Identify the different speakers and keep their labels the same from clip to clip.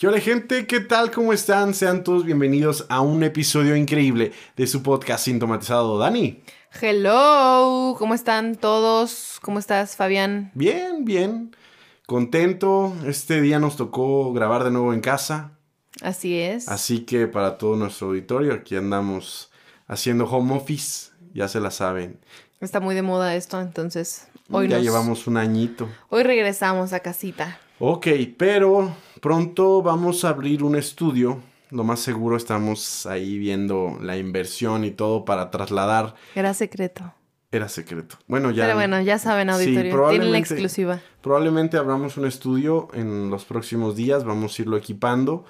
Speaker 1: ¿Qué hola gente? ¿Qué tal? ¿Cómo están? Sean todos bienvenidos a un episodio increíble de su podcast Sintomatizado. Dani.
Speaker 2: Hello, ¿cómo están todos? ¿Cómo estás, Fabián?
Speaker 1: Bien, bien. Contento. Este día nos tocó grabar de nuevo en casa.
Speaker 2: Así es.
Speaker 1: Así que para todo nuestro auditorio, aquí andamos haciendo home office, ya se la saben.
Speaker 2: Está muy de moda esto, entonces hoy
Speaker 1: ya llevamos un añito.
Speaker 2: Hoy regresamos a casita.
Speaker 1: Ok, pero pronto vamos a abrir un estudio. Lo más seguro estamos ahí viendo la inversión y todo para trasladar.
Speaker 2: Era secreto.
Speaker 1: Era secreto. Bueno, ya.
Speaker 2: Pero bueno, ya saben, auditorio. Tienen la exclusiva.
Speaker 1: Probablemente abramos un estudio en los próximos días. Vamos a irlo equipando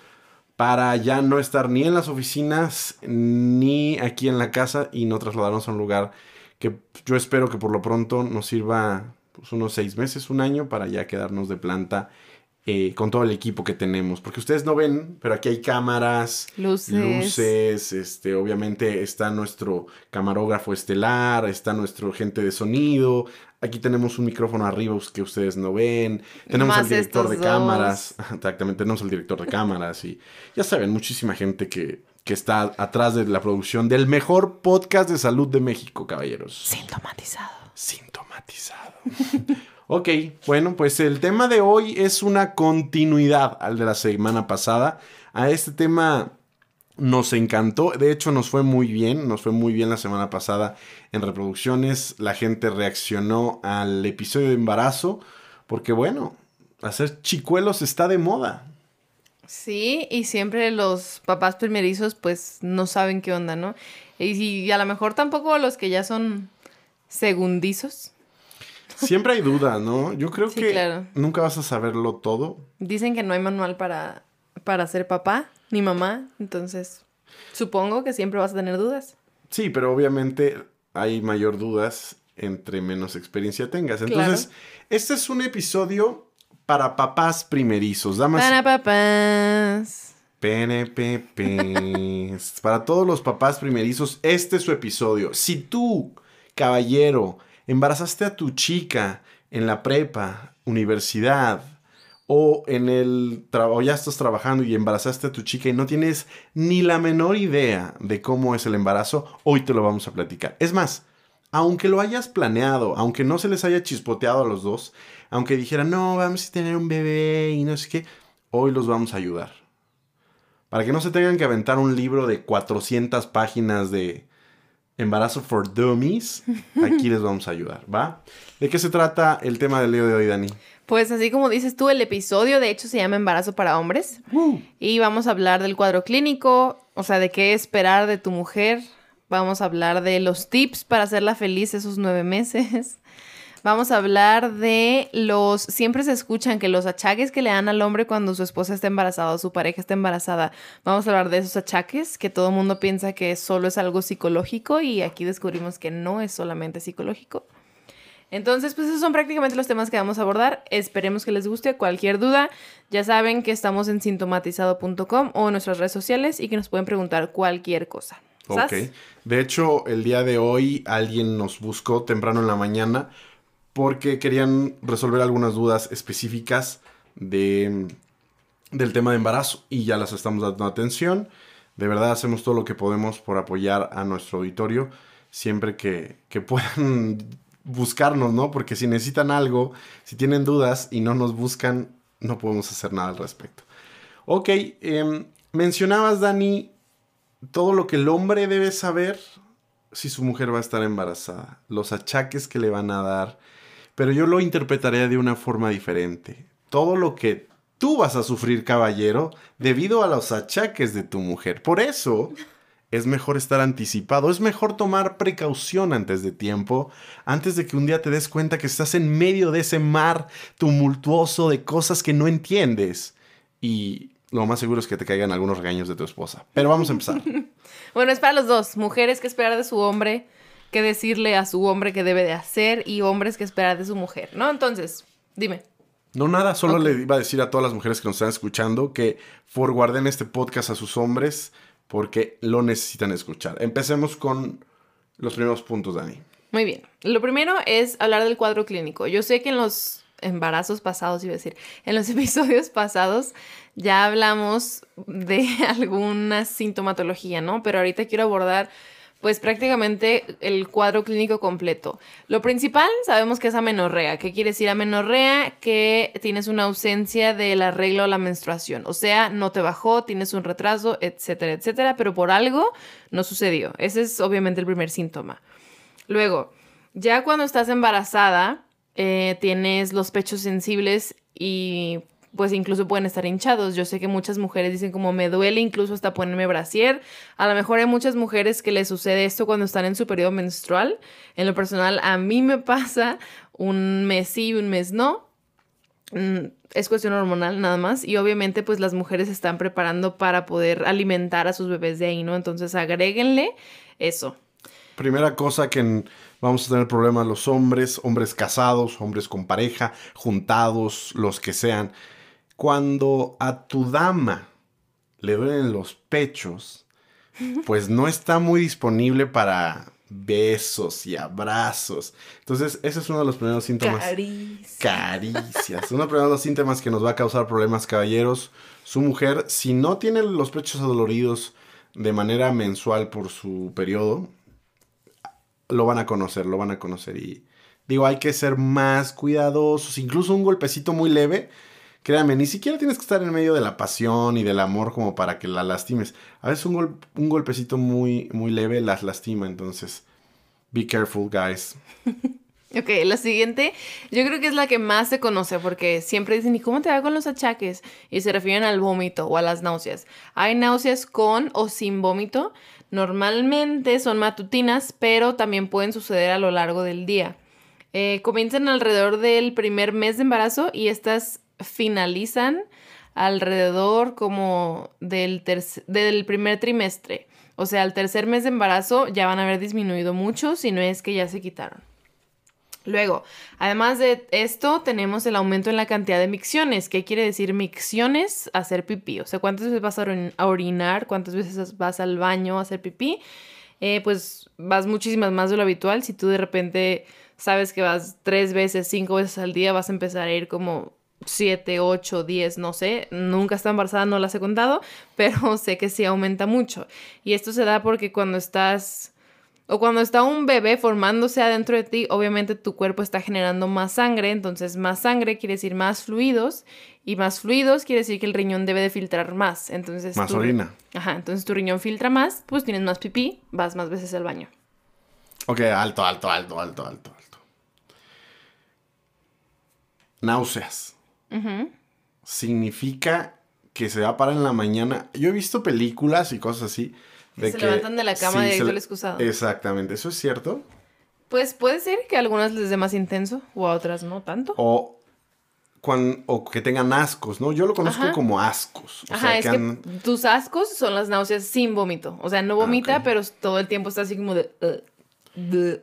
Speaker 1: para ya no estar ni en las oficinas ni aquí en la casa y no trasladarnos a un lugar que yo espero que por lo pronto nos sirva pues, unos seis meses, un año, para ya quedarnos de planta eh, con todo el equipo que tenemos. Porque ustedes no ven, pero aquí hay cámaras,
Speaker 2: luces.
Speaker 1: luces, este, obviamente está nuestro camarógrafo estelar, está nuestro gente de sonido. Aquí tenemos un micrófono arriba que ustedes no ven. Tenemos al director de cámaras. Exactamente, tenemos al director de cámaras. Y ya saben, muchísima gente que, que está atrás de la producción del mejor podcast de salud de México, caballeros.
Speaker 2: Sintomatizado.
Speaker 1: Sintomatizado. ok, bueno, pues el tema de hoy es una continuidad al de la semana pasada. A este tema nos encantó, de hecho nos fue muy bien, nos fue muy bien la semana pasada en reproducciones, la gente reaccionó al episodio de embarazo, porque bueno, hacer chicuelos está de moda.
Speaker 2: Sí, y siempre los papás primerizos pues no saben qué onda, ¿no? Y, a lo mejor tampoco los que ya son segundizos.
Speaker 1: Siempre hay duda, ¿no? Yo creo que nunca vas a saberlo todo.
Speaker 2: Dicen que no hay manual para, para ser papá ni mamá, entonces supongo que siempre vas a tener dudas.
Speaker 1: Sí, pero obviamente hay mayor dudas entre menos experiencia tengas. Entonces, este es un episodio para papás primerizos. Damas.
Speaker 2: Para papás.
Speaker 1: PNPP. para todos los papás primerizos, este es su episodio. Si tú, caballero, embarazaste a tu chica en la prepa, universidad, o en el o ya estás trabajando y embarazaste a tu chica y no tienes ni la menor idea de cómo es el embarazo, hoy te lo vamos a platicar. Es más, aunque lo hayas planeado, aunque no se les haya chispoteado a los dos, aunque dijeran, no, vamos a tener un bebé y no sé qué, hoy los vamos a ayudar. Para que no se tengan que aventar un libro de 400 páginas de embarazo for dummies, aquí les vamos a ayudar, ¿va? ¿De qué se trata el tema del día de hoy, Dani?
Speaker 2: Pues así como dices tú, el episodio de hecho se llama Embarazo para hombres. Y vamos a hablar del cuadro clínico, o sea, de qué esperar de tu mujer. Vamos a hablar de los tips para hacerla feliz esos nueve meses. Vamos a hablar de los, siempre se escuchan que los achaques que le dan al hombre cuando su esposa está embarazada o su pareja está embarazada. Vamos a hablar de esos achaques que todo el mundo piensa que solo es algo psicológico y aquí descubrimos que no es solamente psicológico. Entonces, pues esos son prácticamente los temas que vamos a abordar. Esperemos que les guste. Cualquier duda, ya saben que estamos en sintomatizado.com o en nuestras redes sociales y que nos pueden preguntar cualquier cosa.
Speaker 1: Ok. De hecho, el día de hoy alguien nos buscó temprano en la mañana porque querían resolver algunas dudas específicas de, del tema de embarazo y ya las estamos dando atención. De verdad hacemos todo lo que podemos por apoyar a nuestro auditorio siempre que, que puedan buscarnos, ¿no? Porque si necesitan algo, si tienen dudas y no nos buscan, no podemos hacer nada al respecto. Ok, em, mencionabas, Dani, todo lo que el hombre debe saber si su mujer va a estar embarazada, los achaques que le van a dar, pero yo lo interpretaría de una forma diferente. Todo lo que tú vas a sufrir, caballero, debido a los achaques de tu mujer. Por eso es mejor estar anticipado, es mejor tomar precaución antes de tiempo, antes de que un día te des cuenta que estás en medio de ese mar tumultuoso de cosas que no entiendes. Y lo más seguro es que te caigan algunos regaños de tu esposa. Pero vamos a empezar.
Speaker 2: bueno, es para los dos, mujeres que esperar de su hombre, que decirle a su hombre que debe de hacer y hombres que esperar de su mujer, ¿no? Entonces, dime.
Speaker 1: No, nada, solo le iba a decir a todas las mujeres que nos están escuchando que forguarden este podcast a sus hombres porque lo necesitan escuchar. Empecemos con los primeros puntos, Dani.
Speaker 2: Muy bien. Lo primero es hablar del cuadro clínico. Yo sé que en los embarazos pasados, iba a decir, en los episodios pasados ya hablamos de alguna sintomatología, ¿no? Pero ahorita quiero abordar pues prácticamente el cuadro clínico completo. Lo principal sabemos que es amenorrea. ¿Qué quiere decir amenorrea? Que tienes una ausencia del arreglo a la menstruación. O sea, no te bajó, tienes un retraso, etcétera, etcétera, pero por algo no sucedió. Ese es obviamente el primer síntoma. Luego, ya cuando estás embarazada, eh, tienes los pechos sensibles y pues incluso pueden estar hinchados. Yo sé que muchas mujeres dicen como me duele incluso hasta ponerme brasier. A lo mejor hay muchas mujeres que les sucede esto cuando están en su periodo menstrual. En lo personal, a mí me pasa un mes sí y un mes no. Mm, es cuestión hormonal nada más y obviamente pues las mujeres se están preparando para poder alimentar a sus bebés de ahí, ¿no? Entonces agréguenle eso.
Speaker 1: Primera cosa que vamos a tener problemas los hombres, hombres casados, hombres con pareja, juntados, los que sean cuando a tu dama le duelen los pechos, pues no está muy disponible para besos y abrazos. Entonces, ese es uno de los primeros síntomas.
Speaker 2: Caricias.
Speaker 1: Caricias. uno de los primeros síntomas que nos va a causar problemas, caballeros. Su mujer, si no tiene los pechos adoloridos de manera mensual por su periodo, lo van a conocer, lo van a conocer. Y digo, hay que ser más cuidadosos. Incluso un golpecito muy leve Créame, ni siquiera tienes que estar en medio de la pasión y del amor como para que la lastimes. A veces un, un golpecito muy, muy leve las lastima, entonces, be careful, guys.
Speaker 2: Ok, la siguiente, yo creo que es la que más se conoce porque siempre dicen, ¿y cómo te va con los achaques? Y se refieren al vómito o a las náuseas. Hay náuseas con o sin vómito. Normalmente son matutinas, pero también pueden suceder a lo largo del día. Eh, comienzan alrededor del primer mes de embarazo y estas finalizan alrededor como del, del primer trimestre. O sea, al tercer mes de embarazo ya van a haber disminuido mucho, si no es que ya se quitaron. Luego, además de esto, tenemos el aumento en la cantidad de micciones. ¿Qué quiere decir micciones? Hacer pipí. O sea, ¿cuántas veces vas a orinar? ¿Cuántas veces vas al baño a hacer pipí? Eh, pues vas muchísimas más de lo habitual. Si tú de repente sabes que vas tres veces, cinco veces al día, vas a empezar a ir como 7, 8, 10, no sé, nunca está embarazada, no las he contado, pero sé que sí aumenta mucho. Y esto se da porque cuando estás, o cuando está un bebé formándose adentro de ti, obviamente tu cuerpo está generando más sangre, entonces más sangre quiere decir más fluidos, y más fluidos quiere decir que el riñón debe de filtrar más. Entonces,
Speaker 1: más orina.
Speaker 2: Ajá, entonces tu riñón filtra más, pues tienes más pipí, vas más veces al baño.
Speaker 1: Ok, alto, alto, alto, alto, alto, alto. Náuseas significa que se va a parar en la mañana. Yo he visto películas y cosas así.
Speaker 2: De se levantan de la cama directo al excusado.
Speaker 1: Exactamente, ¿eso es cierto?
Speaker 2: Pues puede ser que a algunas les dé más intenso o a otras no tanto.
Speaker 1: O, o que tengan ascos, ¿no? Yo lo conozco como ascos.
Speaker 2: Ajá, es que, tus ascos son las náuseas sin vómito. O sea, no vomita, ah, pero todo el tiempo está así como de...
Speaker 1: Uh,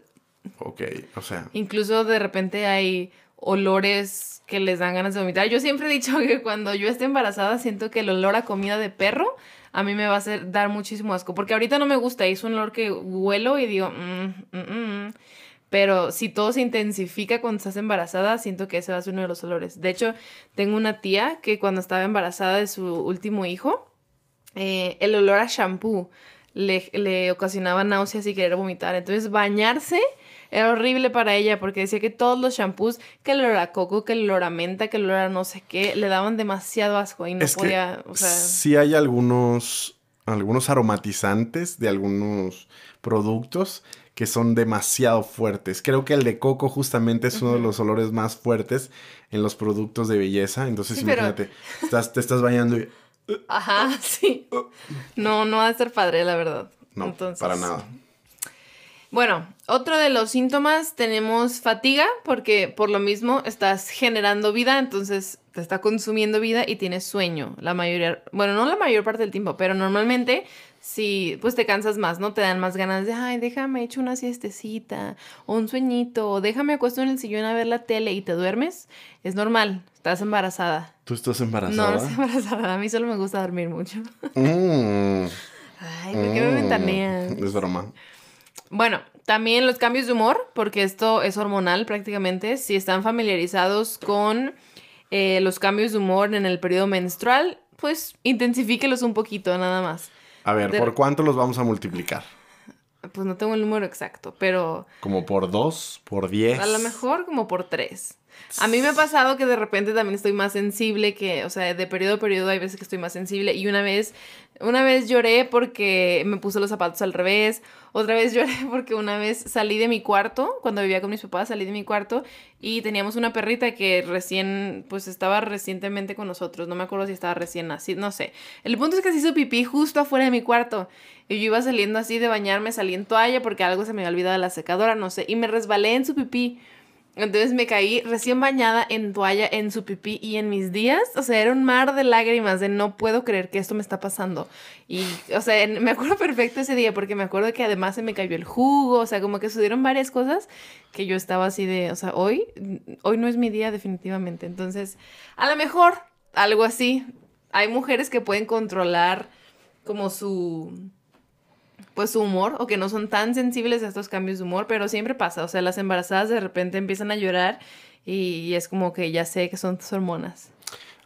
Speaker 1: ok, o sea.
Speaker 2: Incluso de repente hay olores que les dan ganas de vomitar. Yo siempre he dicho que cuando yo esté embarazada siento que el olor a comida de perro a mí me va a hacer dar muchísimo asco, porque ahorita no me gusta, es un olor que huelo y digo, mm, mm, mm". pero si todo se intensifica cuando estás embarazada, siento que ese va a ser uno de los olores. De hecho, tengo una tía que cuando estaba embarazada de su último hijo, eh, el olor a shampoo le, le ocasionaba náuseas y querer vomitar. Entonces, bañarse era horrible para ella porque decía que todos los shampoos, que el olor a coco, que el olor a menta, que el olor a no sé qué, le daban demasiado asco y no podía, o sea...
Speaker 1: Sí hay algunos, algunos aromatizantes de algunos productos que son demasiado fuertes. Creo que el de coco justamente es uno de los olores más fuertes en los productos de belleza. Entonces imagínate, estás, te estás bañando y...
Speaker 2: Ajá, sí. No, no va a ser padre, la verdad.
Speaker 1: no,
Speaker 2: Entonces-
Speaker 1: para nada.
Speaker 2: Bueno, otro de los síntomas tenemos fatiga, porque por lo mismo estás generando vida, entonces te está consumiendo vida y tienes sueño. La mayoría, bueno, no la mayor parte del tiempo, pero normalmente si pues te cansas más, ¿no? Te dan más ganas de, ay, déjame echo una siestecita, o un sueñito, o déjame acuesto en el sillón a ver la tele y te duermes. Es normal, estás embarazada.
Speaker 1: ¿Tú estás
Speaker 2: No,
Speaker 1: embarazada?
Speaker 2: no estoy embarazada, a mí solo me gusta dormir mucho.
Speaker 1: Mm,
Speaker 2: Ay, ¿por qué me
Speaker 1: mm,
Speaker 2: ventaneas?
Speaker 1: Es broma.
Speaker 2: Bueno, también los cambios de humor, porque esto es hormonal prácticamente. Si están familiarizados con eh, los cambios de humor en el periodo menstrual, pues intensifíquelos un poquito, nada más.
Speaker 1: A ver,
Speaker 2: De-
Speaker 1: ¿por cuánto los vamos a multiplicar?
Speaker 2: Pues no tengo el número exacto, pero
Speaker 1: ¿Como por dos? ¿Por diez?
Speaker 2: a lo mejor como por tres. A mí me ha pasado que de repente también estoy más sensible que, o sea, de periodo a periodo hay veces que estoy más sensible. Y una vez, una vez lloré porque me puse los zapatos al revés, otra vez lloré porque una vez salí de mi cuarto, cuando vivía con mis papás salí de mi cuarto y teníamos una perrita que recién, pues estaba recientemente con nosotros, no me acuerdo si estaba recién así, no sé. El punto es que se hizo pipí justo afuera de mi cuarto. Y yo iba saliendo así de bañarme, salí en toalla porque algo se me había olvidado de la secadora, no sé, y me resbalé en su pipí. Entonces me caí recién bañada en toalla, en su pipí y en mis días, o sea, era un mar de lágrimas de no puedo creer que esto me está pasando. Y, o sea, me acuerdo perfecto ese día porque me acuerdo que además se me cayó el jugo, o sea, como que sucedieron varias cosas que yo estaba así de, o sea, hoy, hoy no es mi día definitivamente. Entonces, a lo mejor algo así. Hay mujeres que pueden controlar como su pues su humor o que no son tan sensibles a estos cambios de humor, pero siempre pasa, o sea, las embarazadas de repente empiezan a llorar y, es como que ya sé que son tus hormonas.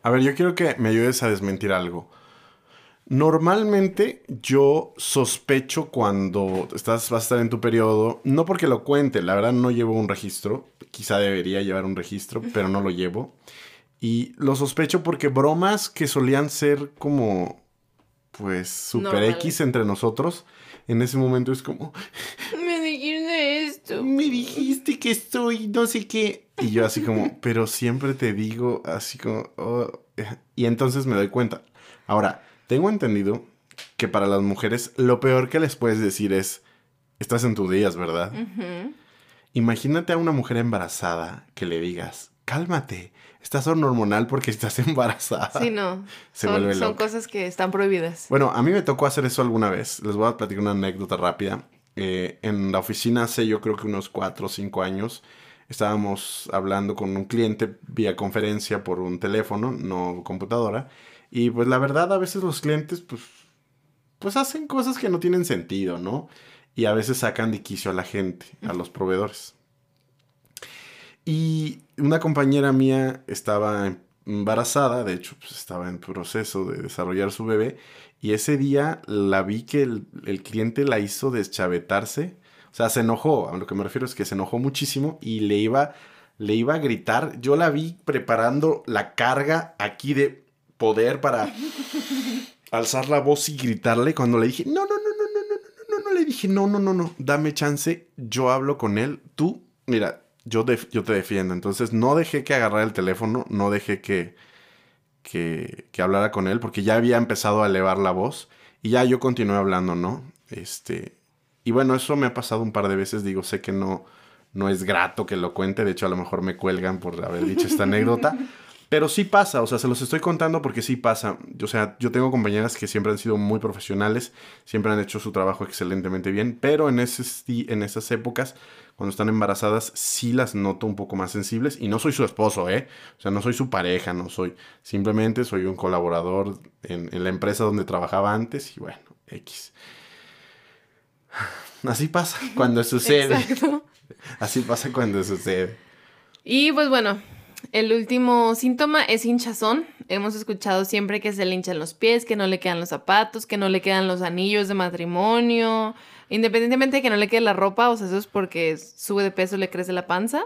Speaker 1: A ver, yo quiero que me ayudes a desmentir algo. Normalmente yo sospecho cuando estás, vas a estar en tu periodo, no porque lo cuente, la verdad no llevo un registro, quizá debería llevar un registro, pero no lo llevo. Y lo sospecho porque bromas que solían ser como, pues, super. X entre nosotros, en ese momento es como,
Speaker 2: Me dijiste esto.
Speaker 1: me dijiste que estoy no sé qué. Y yo así como, pero siempre te digo así como... oh. Y entonces me doy cuenta. Ahora, tengo entendido que para las mujeres lo peor que les puedes decir es, estás en tus días, ¿verdad? Imagínate a una mujer embarazada que le digas, cálmate, estás hormonal porque estás embarazada.
Speaker 2: Sí, no.
Speaker 1: Se
Speaker 2: son,
Speaker 1: vuelve
Speaker 2: son cosas que están prohibidas.
Speaker 1: Bueno, a mí me tocó hacer eso alguna vez. Les voy a platicar una anécdota rápida. Eh, en la oficina hace yo creo que unos 4 o 5 años estábamos hablando con un cliente vía conferencia por un teléfono, no computadora. Y pues la verdad a veces los clientes pues, pues hacen cosas que no tienen sentido, ¿no? Y a veces sacan de quicio a la gente, a los proveedores. Y una compañera mía estaba embarazada, de hecho, pues estaba en proceso de desarrollar su bebé, y ese día la vi que el, el cliente la hizo deschavetarse, o sea, se enojó, a lo que me refiero es que se enojó muchísimo y le iba, le iba a gritar, yo la vi preparando la carga aquí de poder para alzar la voz y gritarle cuando le dije, no, no, no, no, no, no, no, no, no, le dije, no, no, no, no, dame chance, yo hablo con él, tú, mira, yo, def- yo te defiendo. Entonces no dejé que agarrara el teléfono, no dejé que, que, que hablara con él, porque ya había empezado a elevar la voz y ya yo continué hablando, ¿no? Este, y bueno, eso me ha pasado un par de veces, digo, sé que no, no es grato que lo cuente, de hecho a lo mejor me cuelgan por haber dicho esta anécdota, pero sí pasa, o sea, se los estoy contando porque sí pasa. O sea, yo tengo compañeras que siempre han sido muy profesionales, siempre han hecho su trabajo excelentemente bien, pero en, esti- en esas épocas, cuando están embarazadas, sí las noto un poco más sensibles. Y no soy su esposo, ¿eh? O sea, no soy su pareja, no soy. Simplemente soy un colaborador en, en la empresa donde trabajaba antes y bueno, X. Así pasa cuando sucede.
Speaker 2: Exacto.
Speaker 1: Así pasa cuando sucede.
Speaker 2: Y pues bueno, el último síntoma es hinchazón. Hemos escuchado siempre que se le hinchan los pies, que no le quedan los zapatos, que no le quedan los anillos de matrimonio. Independientemente de que no le quede la ropa, o sea, eso es porque sube de peso, le crece la panza.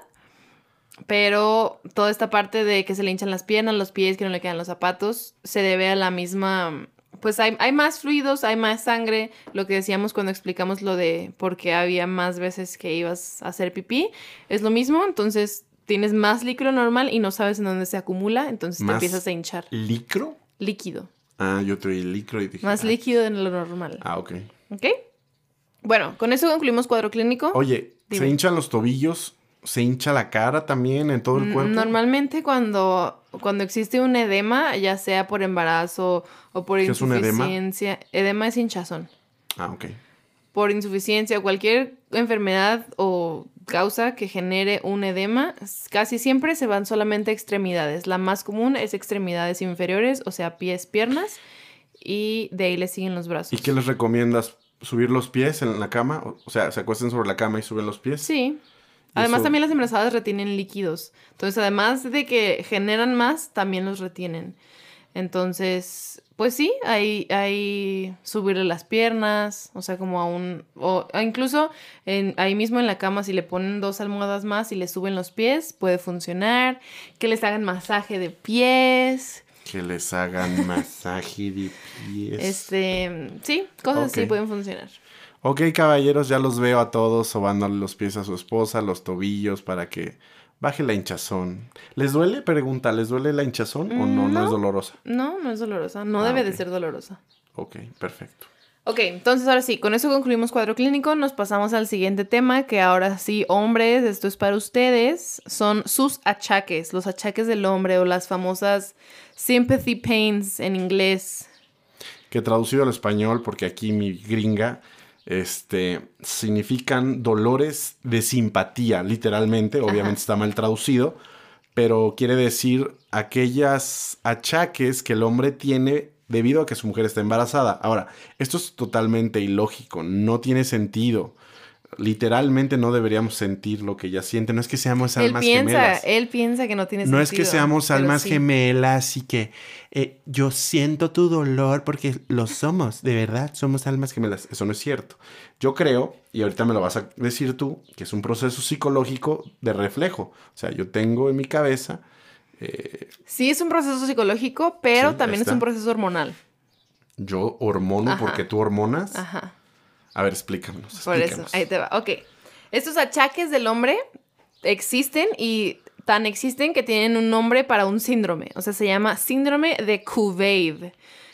Speaker 2: Pero toda esta parte de que se le hinchan las piernas, los pies, que no le quedan los zapatos, se debe a la misma... Pues hay, hay más fluidos, hay más sangre, lo que decíamos cuando explicamos lo de por qué había más veces que ibas a hacer pipí, es lo mismo, entonces tienes más líquido normal y no sabes en dónde se acumula, entonces te
Speaker 1: ¿Más
Speaker 2: empiezas a hinchar.
Speaker 1: ¿Licro?
Speaker 2: Líquido,
Speaker 1: Ah, yo te oí licro y dije.
Speaker 2: más
Speaker 1: ah,
Speaker 2: líquido de lo normal.
Speaker 1: Ah, ok.
Speaker 2: ¿Ok? Bueno, con eso concluimos cuadro clínico.
Speaker 1: Oye, ¿se hinchan los tobillos? ¿Se hincha la cara también en todo el
Speaker 2: Mm,
Speaker 1: cuerpo?
Speaker 2: Normalmente cuando, cuando existe un edema, ya sea por embarazo o por
Speaker 1: ¿Qué es un edema?
Speaker 2: insuficiencia, edema es hinchazón.
Speaker 1: Ah, ok.
Speaker 2: Por insuficiencia, cualquier enfermedad o causa que genere un edema, casi siempre se van solamente a extremidades. La más común es extremidades inferiores, o sea, pies, piernas, y de ahí le siguen los brazos.
Speaker 1: ¿Y qué les recomiendas? ¿Subir los pies en la cama? O- sea, ¿se acuestan sobre la cama y suben los pies?
Speaker 2: Sí.
Speaker 1: ¿Y
Speaker 2: Además,
Speaker 1: eso-
Speaker 2: también las embarazadas retienen líquidos. Entonces, además de que generan más, también los retienen. Entonces, pues sí, hay, hay subirle las piernas, o sea, como a un... O o incluso en, ahí mismo en la cama, si le ponen dos almohadas más y le suben los pies, puede funcionar. Que les hagan masaje de pies.
Speaker 1: Que les hagan masaje de pies.
Speaker 2: Este, sí, cosas así
Speaker 1: Ok.
Speaker 2: pueden funcionar.
Speaker 1: Ok, caballeros, ya los veo a todos sobándole los pies a su esposa, los tobillos, para que baje la hinchazón. ¿Les duele? Pregunta, ¿les duele la hinchazón o no? No,
Speaker 2: No.
Speaker 1: es dolorosa.
Speaker 2: No, no es dolorosa. No
Speaker 1: Ah,
Speaker 2: debe de ser dolorosa.
Speaker 1: Ok, perfecto.
Speaker 2: Ok, entonces ahora sí, con eso concluimos cuadro clínico, nos pasamos al siguiente tema, que ahora sí, hombres, esto es para ustedes, son sus achaques, los achaques del hombre o las famosas sympathy pains en inglés.
Speaker 1: Que traducido al español, porque aquí mi gringa, este, significan dolores de simpatía, literalmente, obviamente está mal traducido, pero quiere decir aquellas achaques que el hombre tiene debido a que su mujer está embarazada. Ahora, esto es totalmente ilógico, no tiene sentido. Literalmente no deberíamos sentir lo que ella siente. No es que seamos
Speaker 2: Él
Speaker 1: almas
Speaker 2: piensa,
Speaker 1: gemelas.
Speaker 2: él piensa que no tiene
Speaker 1: No
Speaker 2: sentido.
Speaker 1: es que seamos almas
Speaker 2: sí.
Speaker 1: gemelas y que eh, yo siento tu dolor porque lo somos, de verdad, somos almas gemelas. Eso no es cierto. Yo creo, y ahorita me lo vas a decir tú, que es un proceso psicológico de reflejo. O sea, yo tengo en mi cabeza, eh,
Speaker 2: Sí, es un proceso psicológico, pero
Speaker 1: Sí,
Speaker 2: también es un proceso hormonal.
Speaker 1: yo hormono
Speaker 2: Ajá.
Speaker 1: porque tú hormonas.
Speaker 2: Ajá.
Speaker 1: A ver, explícanos.
Speaker 2: Por eso, ahí te va. Ok. Estos achaques del hombre existen y tan existen que tienen un nombre para un síndrome. O sea, se llama síndrome de Couveid.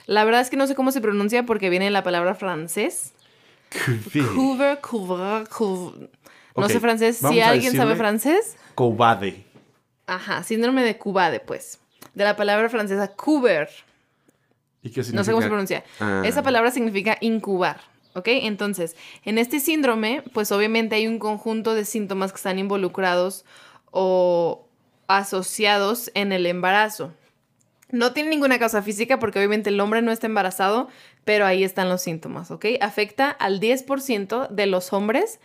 Speaker 2: La verdad es que no sé cómo se pronuncia porque viene de la palabra francés. Couver, couver, couver. No
Speaker 1: Ok,
Speaker 2: sé francés. Si alguien sabe francés.
Speaker 1: Cobarde.
Speaker 2: Ajá, síndrome de Cubade, pues. De la palabra francesa couver.
Speaker 1: ¿Y qué significa?
Speaker 2: No sé cómo se pronuncia.
Speaker 1: Ah.
Speaker 2: Esa palabra significa incubar. ¿Ok? Entonces, en este síndrome, pues obviamente hay un conjunto de síntomas que están involucrados o asociados en el embarazo. No tiene ninguna causa física porque obviamente el hombre no está embarazado, pero ahí están los síntomas, ¿ok? Afecta al 10% de los hombres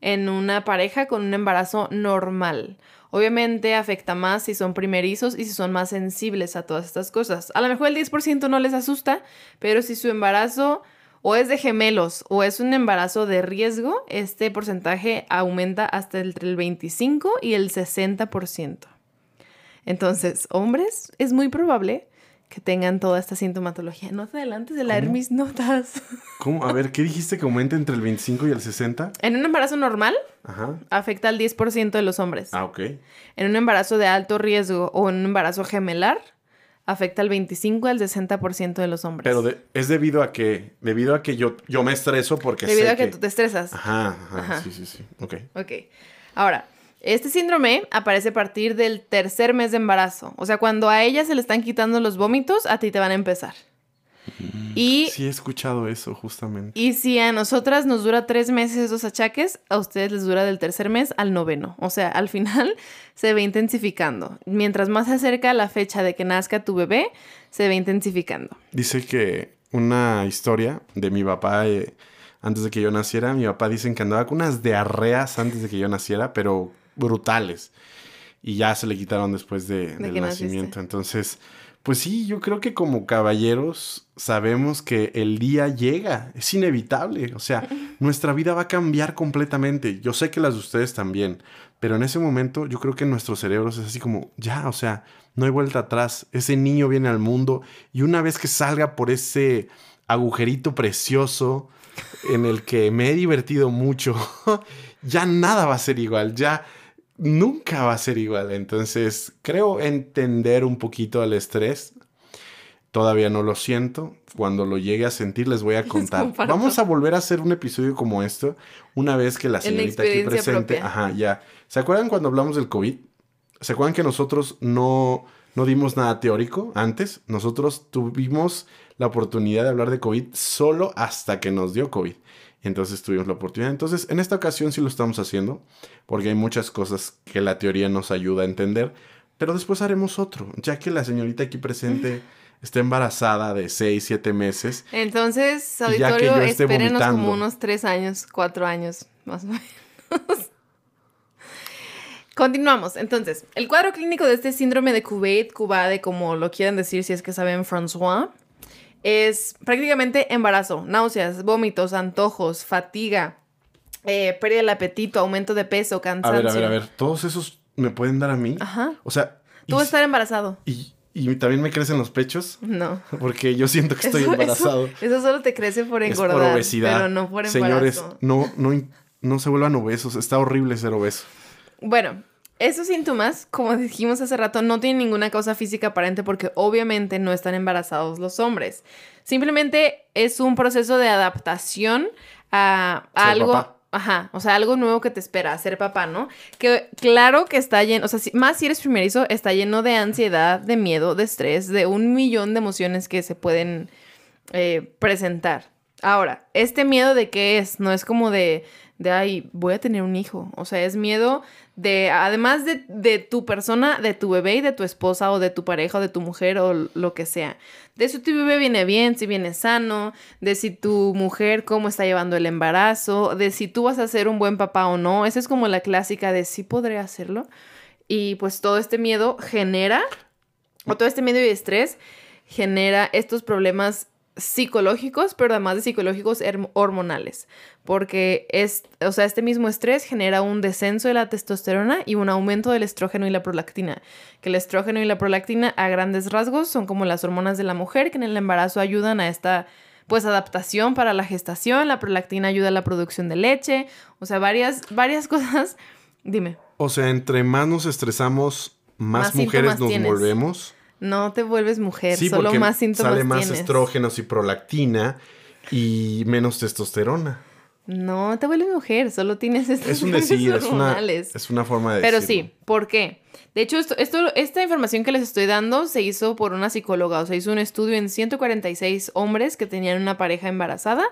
Speaker 2: en una pareja con un embarazo normal. Obviamente afecta más si son primerizos y si son más sensibles a todas estas cosas. A lo mejor el 10% no les asusta, pero si su embarazo o es de gemelos o es un embarazo de riesgo, este porcentaje aumenta hasta entre el 25 y el 60%. Entonces, hombres, es muy probable que tengan toda esta sintomatología. No te adelantes de leer mis notas.
Speaker 1: ¿Cómo? A ver, ¿qué dijiste que aumenta entre el 25 y el 60?
Speaker 2: En un embarazo normal,
Speaker 1: Ajá.
Speaker 2: afecta al 10% de los hombres.
Speaker 1: Ah, ok.
Speaker 2: En un embarazo de alto riesgo o en un embarazo gemelar, afecta al 25 al 60% de los hombres.
Speaker 1: Pero de- es debido a que, debido a que yo, yo me estreso porque
Speaker 2: Debido
Speaker 1: sé
Speaker 2: a que, tú te estresas.
Speaker 1: Ajá, ajá,
Speaker 2: Ajá.
Speaker 1: sí, sí, sí. Ok.
Speaker 2: Ok. Ahora, este síndrome aparece a partir del tercer mes de embarazo. O sea, cuando a ella se le están quitando los vómitos, a ti te van a empezar. Y,
Speaker 1: Sí, he escuchado eso, justamente.
Speaker 2: y si a nosotras nos dura tres meses esos achaques, a ustedes les dura del tercer mes al noveno. O sea, al final se va intensificando. Mientras más se acerca la fecha de que nazca tu bebé, se va intensificando.
Speaker 1: Dice que una historia de mi papá, eh, antes de que yo naciera, mi papá dicen que andaba con unas diarreas antes de que yo naciera, pero brutales. Y ya se le quitaron después de, del nacimiento.
Speaker 2: naciste.
Speaker 1: Entonces, pues sí, yo creo que como caballeros sabemos que el día llega, es inevitable. O sea, nuestra vida va a cambiar completamente. Yo sé que las de ustedes también, pero en ese momento yo creo que en nuestros cerebros es así como, ya, o sea, no hay vuelta atrás. Ese niño viene al mundo y una vez que salga por ese agujerito precioso en el que me he divertido mucho, ya nada va a ser igual, ya nunca va a ser igual. Entonces, creo entender un poquito el estrés. Todavía no lo siento. Cuando lo llegue a sentir les voy a contar. Vamos a volver a hacer un episodio como esto una vez que la señorita aquí
Speaker 2: experiencia
Speaker 1: presente.
Speaker 2: propia.
Speaker 1: Ajá, ya. ¿Se acuerdan cuando hablamos del COVID? ¿Se acuerdan que nosotros no, no dimos nada teórico antes? Nosotros tuvimos la oportunidad de hablar de COVID solo hasta que nos dio COVID. Entonces tuvimos la oportunidad. Entonces, en esta ocasión sí lo estamos haciendo, porque hay muchas cosas que la teoría nos ayuda a entender. Pero después haremos otro, ya que la señorita aquí presente está embarazada de 6, 7 meses.
Speaker 2: Entonces, auditorio, espérenos
Speaker 1: vomitando.
Speaker 2: como unos tres años, cuatro años, más o menos. Continuamos. Entonces, el cuadro clínico de este síndrome de Kuwait, Cubade, como lo quieran decir si es que saben François, es prácticamente embarazo, náuseas, vómitos, antojos, fatiga, eh, pérdida del apetito, aumento de peso,
Speaker 1: A
Speaker 2: cansancio.
Speaker 1: ver, a ver, a ver, ¿todos esos me pueden dar a mí?
Speaker 2: Ajá.
Speaker 1: O sea,
Speaker 2: ¿Tú vas a estar embarazado?
Speaker 1: y- y también me crecen los pechos,
Speaker 2: No.
Speaker 1: porque yo siento que estoy
Speaker 2: Eso-
Speaker 1: embarazado.
Speaker 2: Eso, eso solo te crece por
Speaker 1: es
Speaker 2: engordar,
Speaker 1: por obesidad.
Speaker 2: pero no por embarazo.
Speaker 1: Señores, no, no, no se vuelvan obesos. Está horrible ser obeso.
Speaker 2: Bueno, esos síntomas, como dijimos hace rato, no tienen ninguna causa física aparente porque obviamente no están embarazados los hombres. Simplemente es un proceso de adaptación a, a
Speaker 1: Ser
Speaker 2: algo.
Speaker 1: papá.
Speaker 2: Ajá, o sea, algo nuevo que te espera, ser papá, ¿no? Que claro que está lleno, o sea, si- más si eres primerizo, está lleno de ansiedad, de miedo, de estrés, de un millón de emociones que se pueden eh, presentar. Ahora, ¿este miedo de qué es? No es como de, de, ay, voy a tener un hijo. O sea, es miedo de, además de, de tu persona, de tu bebé y de tu esposa o de tu pareja o de tu mujer o lo que sea. De si tu bebé viene bien, si viene sano, de si tu mujer cómo está llevando el embarazo, de si tú vas a ser un buen papá o no. Esa es como la clásica de si podré hacerlo. Y pues todo este miedo genera, o todo este miedo y estrés genera estos problemas psicológicos, pero además de psicológicos hormonales, porque es, o sea, este mismo estrés genera un descenso de la testosterona y un aumento del estrógeno y la prolactina, que el estrógeno y la prolactina a grandes rasgos son como las hormonas de la mujer que en el embarazo ayudan a esta pues adaptación para la gestación, la prolactina ayuda a la producción de leche, o sea, varias varias cosas. Dime,
Speaker 1: O sea, entre más nos estresamos, más,
Speaker 2: Más
Speaker 1: mujeres nos
Speaker 2: tienes.
Speaker 1: volvemos.
Speaker 2: No te vuelves mujer,
Speaker 1: Sí,
Speaker 2: solo más síntomas
Speaker 1: sale más
Speaker 2: tienes.
Speaker 1: estrógenos y prolactina y menos testosterona.
Speaker 2: No te vuelves mujer, solo tienes estos
Speaker 1: Es un decir, es una,
Speaker 2: hormonales.
Speaker 1: es una forma de
Speaker 2: Pero
Speaker 1: decirlo.
Speaker 2: sí, ¿por qué? De hecho, esto, esta información que les estoy dando se hizo por una psicóloga. O sea, hizo un estudio en 146 hombres que tenían una pareja embarazada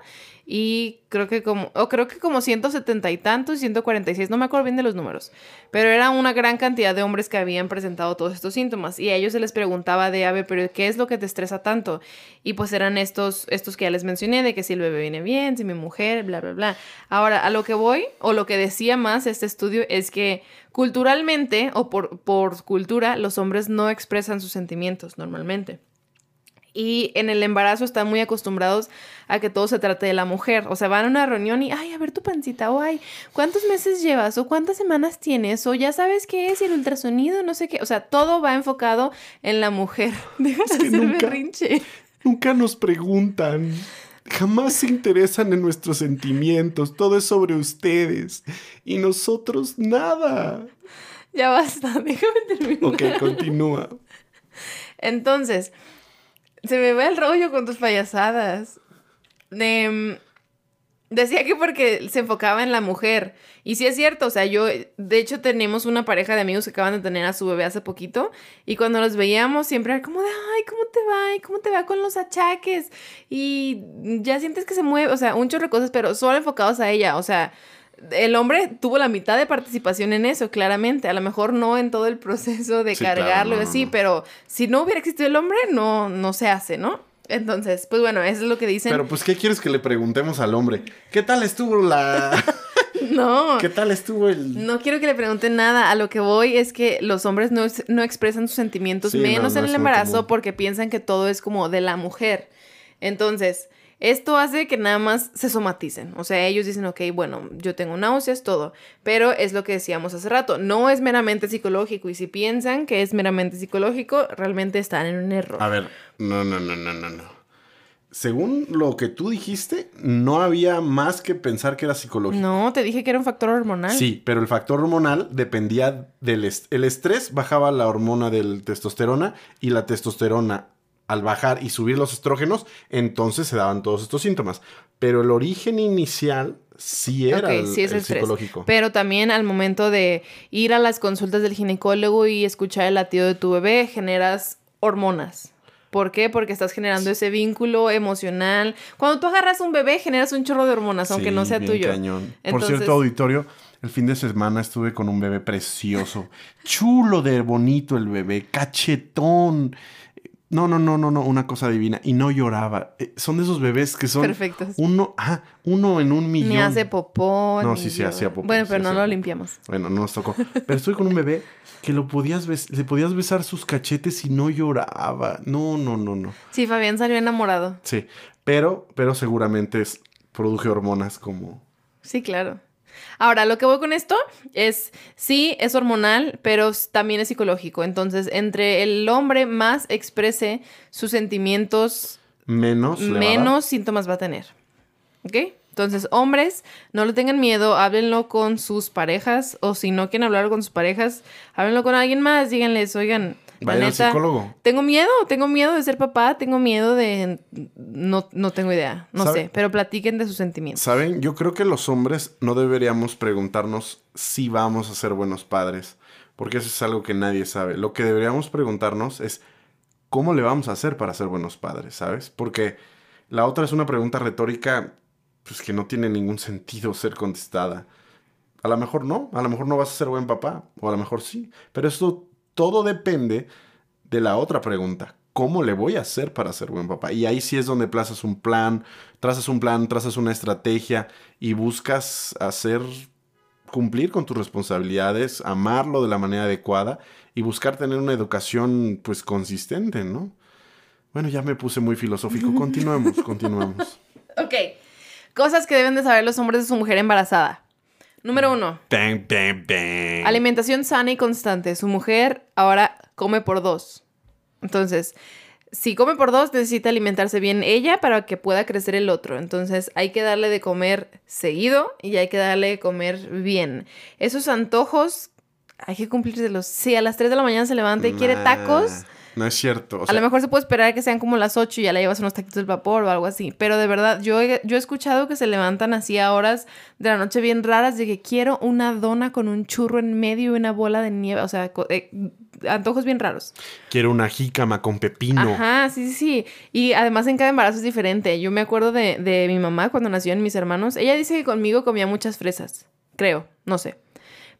Speaker 2: y creo que como, o creo que como 170 y tantos, 146, no me acuerdo bien de los números. Pero era una gran cantidad de hombres que habían presentado todos estos síntomas. Y a ellos se les preguntaba de, a ver, pero ¿qué es lo que te estresa tanto? Y pues eran estos, estos que ya les mencioné, de que si el bebé viene bien, si mi mujer, bla, bla, bla. Ahora, a lo que voy, o lo que decía más este estudio, es que culturalmente, o por, por cultura, los hombres no expresan sus sentimientos normalmente. Y en el embarazo están muy acostumbrados a que todo se trate de la mujer. O sea, van a una reunión y, ay, a ver tu pancita, o ay, ¿cuántos meses llevas? O cuántas semanas tienes? O ya sabes qué es y el ultrasonido, no sé qué. O sea, todo va enfocado en la mujer. Deja de
Speaker 1: que
Speaker 2: hacer
Speaker 1: nunca-
Speaker 2: berrinche.
Speaker 1: Nunca nos preguntan. Jamás se interesan en nuestros sentimientos. Todo es sobre ustedes. Y nosotros nada.
Speaker 2: Ya basta, déjame terminar.
Speaker 1: Ok, continúa.
Speaker 2: Entonces, se me va el rollo con tus payasadas. Em, decía que porque se enfocaba en la mujer. Y sí es cierto, o sea, yo, de hecho, tenemos una pareja de amigos que acaban de tener a su bebé hace poquito. Y cuando los veíamos, siempre era como de, ay, ¿cómo te va? ¿Y ¿Cómo te va con los achaques? Y ya sientes que se mueve, o sea, un chorro de cosas, pero solo enfocados a ella. O sea, el hombre tuvo la mitad de participación en eso, claramente. A lo mejor no en todo el proceso de
Speaker 1: Sí,
Speaker 2: cargarlo y
Speaker 1: no,
Speaker 2: así,
Speaker 1: no.
Speaker 2: pero si no hubiera existido el hombre, no, no se hace, ¿no? Entonces, pues bueno, eso es lo que dicen.
Speaker 1: Pero pues, ¿qué quieres que le preguntemos al hombre? ¿Qué tal estuvo la...
Speaker 2: no.
Speaker 1: ¿Qué tal estuvo el...
Speaker 2: No quiero que le pregunten nada. A lo que voy es que los hombres no, es- no expresan sus sentimientos,
Speaker 1: Sí,
Speaker 2: menos
Speaker 1: no
Speaker 2: en el embarazo, porque piensan que todo es como de la mujer. Entonces, esto hace que nada más se somaticen. O sea, ellos dicen, ok, bueno, yo tengo náuseas, todo. Pero es lo que decíamos hace rato, no es meramente psicológico. Y si piensan que es meramente psicológico, realmente están en un error.
Speaker 1: A ver, no, no, no, no, no, no. Según lo que tú dijiste, no había más que pensar que era psicológico.
Speaker 2: No, te dije que era un factor hormonal.
Speaker 1: Sí, pero el factor hormonal dependía del est- el estrés bajaba la hormona del testosterona y la testosterona al bajar y subir los estrógenos, entonces se daban todos estos síntomas. Pero el origen inicial sí era
Speaker 2: Ok,
Speaker 1: el,
Speaker 2: sí es
Speaker 1: el
Speaker 2: estrés.
Speaker 1: psicológico.
Speaker 2: Pero también al momento de ir a las consultas del ginecólogo y escuchar el latido de tu bebé, generas hormonas. ¿Por qué? Porque estás generando ese vínculo emocional. Cuando tú agarras un bebé, generas un chorro de hormonas, aunque
Speaker 1: Sí,
Speaker 2: no sea
Speaker 1: bien
Speaker 2: tuyo.
Speaker 1: cañón. Por cierto, auditorio, el fin de semana estuve con un bebé precioso. Chulo de bonito el bebé, cachetón. No, no, no, no, no, una cosa divina. Y no lloraba. Eh, Son de esos bebés que son
Speaker 2: Perfectos.
Speaker 1: uno, ah, uno en un millón.
Speaker 2: Ni hace popó.
Speaker 1: No,
Speaker 2: ni
Speaker 1: sí, sí, hacía popó,
Speaker 2: Bueno,
Speaker 1: sí
Speaker 2: pero no
Speaker 1: hacía
Speaker 2: lo limpiamos.
Speaker 1: Bueno, no nos tocó. Pero estuve con un bebé que lo podías bes- le podías besar sus cachetes y no lloraba. No, no, no, no.
Speaker 2: Sí, Fabián salió enamorado.
Speaker 1: Sí, pero, pero seguramente es, produje hormonas como...
Speaker 2: Sí, claro. Ahora, lo que voy con esto es, sí, es hormonal, pero también es psicológico. Entonces, entre el hombre más exprese sus sentimientos,
Speaker 1: Menos.
Speaker 2: menos síntomas va a tener. ¿Ok? Entonces, hombres, no le tengan miedo, háblenlo con sus parejas, o si no quieren hablar con sus parejas, háblenlo con alguien más, díganles, oigan, la
Speaker 1: Vayan al psicólogo.
Speaker 2: tengo miedo, tengo miedo de ser papá, tengo miedo de... No, no tengo idea, no
Speaker 1: ¿Sabe?
Speaker 2: sé, pero platiquen de sus sentimientos.
Speaker 1: ¿Saben? Yo creo que los hombres no deberíamos preguntarnos si vamos a ser buenos padres, porque eso es algo que nadie sabe. Lo que deberíamos preguntarnos es cómo le vamos a hacer para ser buenos padres, ¿sabes? Porque la otra es una pregunta retórica pues que no tiene ningún sentido ser contestada. A lo mejor no, a lo mejor no vas a ser buen papá, o a lo mejor sí, pero esto todo depende de la otra pregunta. ¿Cómo le voy a hacer para ser buen papá? Y ahí sí es donde plazas un plan, trazas un plan, trazas una estrategia y buscas hacer cumplir con tus responsabilidades, amarlo de la manera adecuada y buscar tener una educación pues consistente, ¿no? Bueno, ya me puse muy filosófico. Continuemos, continuemos.
Speaker 2: Ok. Cosas que deben de saber los hombres de su mujer embarazada. Número uno.
Speaker 1: Bang, bang, bang.
Speaker 2: Alimentación sana y constante. Su mujer ahora come por dos. Entonces, si come por dos, necesita alimentarse bien ella para que pueda crecer el otro. Entonces, hay que darle de comer seguido y hay que darle de comer bien. Esos antojos, hay que cumplírselos. Si a las 3 de la mañana se levanta y quiere tacos,
Speaker 1: No es cierto. o
Speaker 2: a lo mejor se puede esperar que sean como las 8 y ya le llevas unos taquitos del vapor o algo así. Pero de verdad, yo he, yo he escuchado que se levantan así a horas de la noche bien raras de que quiero una dona con un churro en medio y una bola de nieve. O sea, eh, antojos bien raros.
Speaker 1: Quiero una jícama con pepino.
Speaker 2: Ajá, sí, sí, sí. Y además en cada embarazo es diferente. Yo me acuerdo de, de mi mamá cuando nacieron mis hermanos. Ella dice que conmigo comía muchas fresas. Creo, no sé.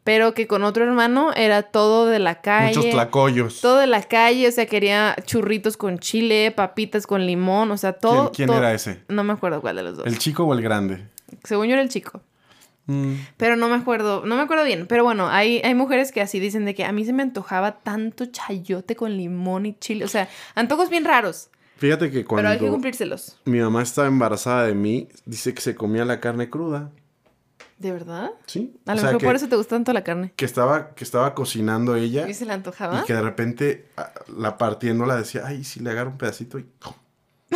Speaker 2: Pero que con otro hermano era todo de la calle.
Speaker 1: Muchos tlacoyos.
Speaker 2: Todo de la calle, o sea, quería churritos con chile, papitas con limón, o sea, todo.
Speaker 1: ¿Quién, quién
Speaker 2: todo-
Speaker 1: era ese?
Speaker 2: No me acuerdo cuál de los dos.
Speaker 1: ¿El chico o el grande?
Speaker 2: Según yo era el chico.
Speaker 1: Mm,
Speaker 2: Pero no me acuerdo, no me acuerdo bien. Pero bueno, hay, hay mujeres que así dicen de que a mí se me antojaba tanto chayote con limón y chile. O sea, antojos bien raros.
Speaker 1: Fíjate que
Speaker 2: Pero hay que
Speaker 1: cuando
Speaker 2: cumplírselos.
Speaker 1: mi mamá estaba embarazada de mí, dice que se comía la carne cruda.
Speaker 2: ¿De verdad?
Speaker 1: ¿Sí?
Speaker 2: A
Speaker 1: O
Speaker 2: lo
Speaker 1: sea,
Speaker 2: mejor
Speaker 1: que,
Speaker 2: por eso te gusta tanto la carne.
Speaker 1: que estaba, que estaba cocinando ella
Speaker 2: ¿Y se le
Speaker 1: y
Speaker 2: antojaba?
Speaker 1: que de repente ah, la partiéndola decía, ay, si le agarro un pedacito y...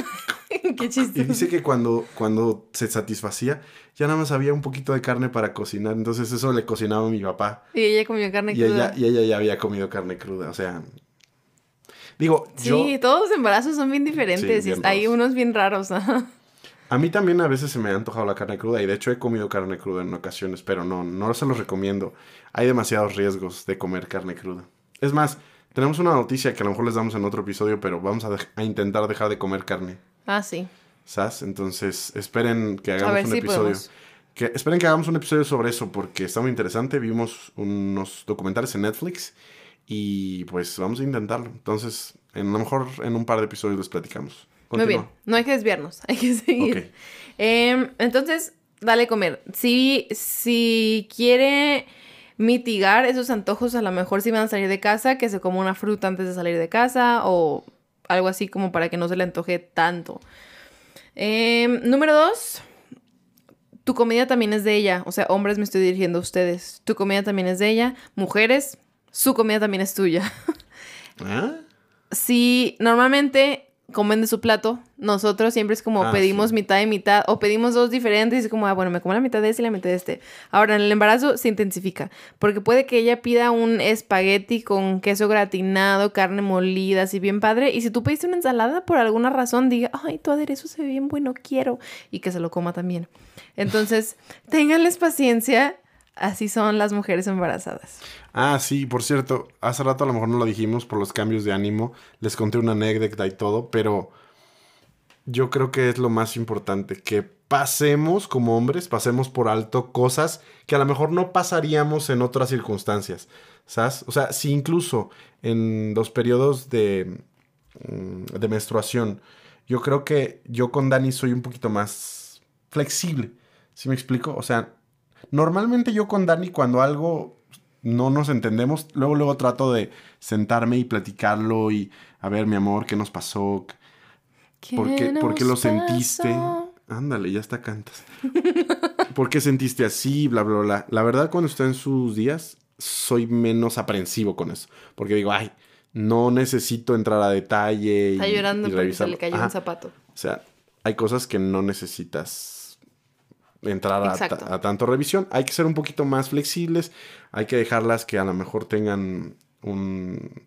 Speaker 2: Qué
Speaker 1: Y
Speaker 2: chiste.
Speaker 1: dice que cuando, cuando se satisfacía, ya nada más había un poquito de carne para cocinar. Entonces eso le cocinaba a mi papá.
Speaker 2: Y ella comió carne
Speaker 1: Y
Speaker 2: cruda.
Speaker 1: ella, y ella ya había comido carne cruda. O sea, digo,
Speaker 2: Sí,
Speaker 1: yo...
Speaker 2: todos los embarazos son bien diferentes.
Speaker 1: Sí, bien
Speaker 2: y hay unos bien raros. ajá.
Speaker 1: A mí también a veces se me ha antojado la carne cruda y de hecho he comido carne cruda en ocasiones, pero no, no se los recomiendo. Hay demasiados riesgos de comer carne cruda. Es más, tenemos una noticia que a lo mejor les damos en otro episodio, pero vamos a, a intentar dejar de comer carne.
Speaker 2: Ah, sí.
Speaker 1: ¿Sabes? Entonces, esperen que
Speaker 2: A
Speaker 1: hagamos
Speaker 2: ver
Speaker 1: un episodio.
Speaker 2: podemos.
Speaker 1: Que, esperen que hagamos un episodio sobre eso porque está muy interesante. Vimos unos documentales en Netflix y pues vamos a intentarlo. Entonces, en, a lo mejor en un par de episodios les platicamos.
Speaker 2: Muy bien. No hay que desviarnos. Hay que seguir. Em, entonces, dale a comer. Si, si quiere mitigar esos antojos, a lo mejor si van a salir de casa, que se coma una fruta antes de salir de casa o algo así como para que no se le antoje tanto. Em, número dos, tu comida también es de ella. O sea, hombres me estoy dirigiendo a ustedes. Tu comida también es de ella. Mujeres, su comida también es tuya.
Speaker 1: ¿Ah?
Speaker 2: Si normalmente comen de su plato. Nosotros siempre es como
Speaker 1: Ah,
Speaker 2: pedimos
Speaker 1: sí.
Speaker 2: mitad y mitad o pedimos dos diferentes y es como, ah, bueno, me como la mitad de este y la mitad de este. Ahora, en el embarazo se intensifica porque puede que ella pida un espagueti con queso gratinado, carne molida, así bien padre. Y si tú pediste una ensalada, por alguna razón diga, ay, tu aderezo se ve bien bueno, quiero. Y que se lo coma también. Entonces, ténganles paciencia. Así son las mujeres embarazadas.
Speaker 1: Ah, sí, por cierto, hace rato a lo mejor no lo dijimos por los cambios de ánimo, les conté una anécdota y todo, pero yo creo que es lo más importante, que pasemos como hombres, pasemos por alto cosas que a lo mejor no pasaríamos en otras circunstancias, ¿sabes? O sea, si incluso en los periodos de, mm, de menstruación, yo creo que yo con Dani soy un poquito más flexible, ¿sí me explico? O sea, normalmente yo con Dani cuando algo no nos entendemos, luego luego trato de sentarme y platicarlo y a ver, mi amor, ¿qué nos pasó? ¿Por qué, por qué lo sentiste? Ándale, ya está cantas. ¿Por qué sentiste así? Bla, bla, bla. La verdad, cuando estoy en sus días, soy menos aprensivo con eso. Porque digo, ay, no necesito entrar a detalle.
Speaker 2: Está
Speaker 1: y-
Speaker 2: llorando
Speaker 1: y
Speaker 2: porque se
Speaker 1: revisarlo".
Speaker 2: le cayó
Speaker 1: Ajá.
Speaker 2: un zapato.
Speaker 1: O sea, hay cosas que no necesitas entrar a, tanto revisión. Hay que ser un poquito más flexibles. Hay que dejarlas que a lo mejor tengan un,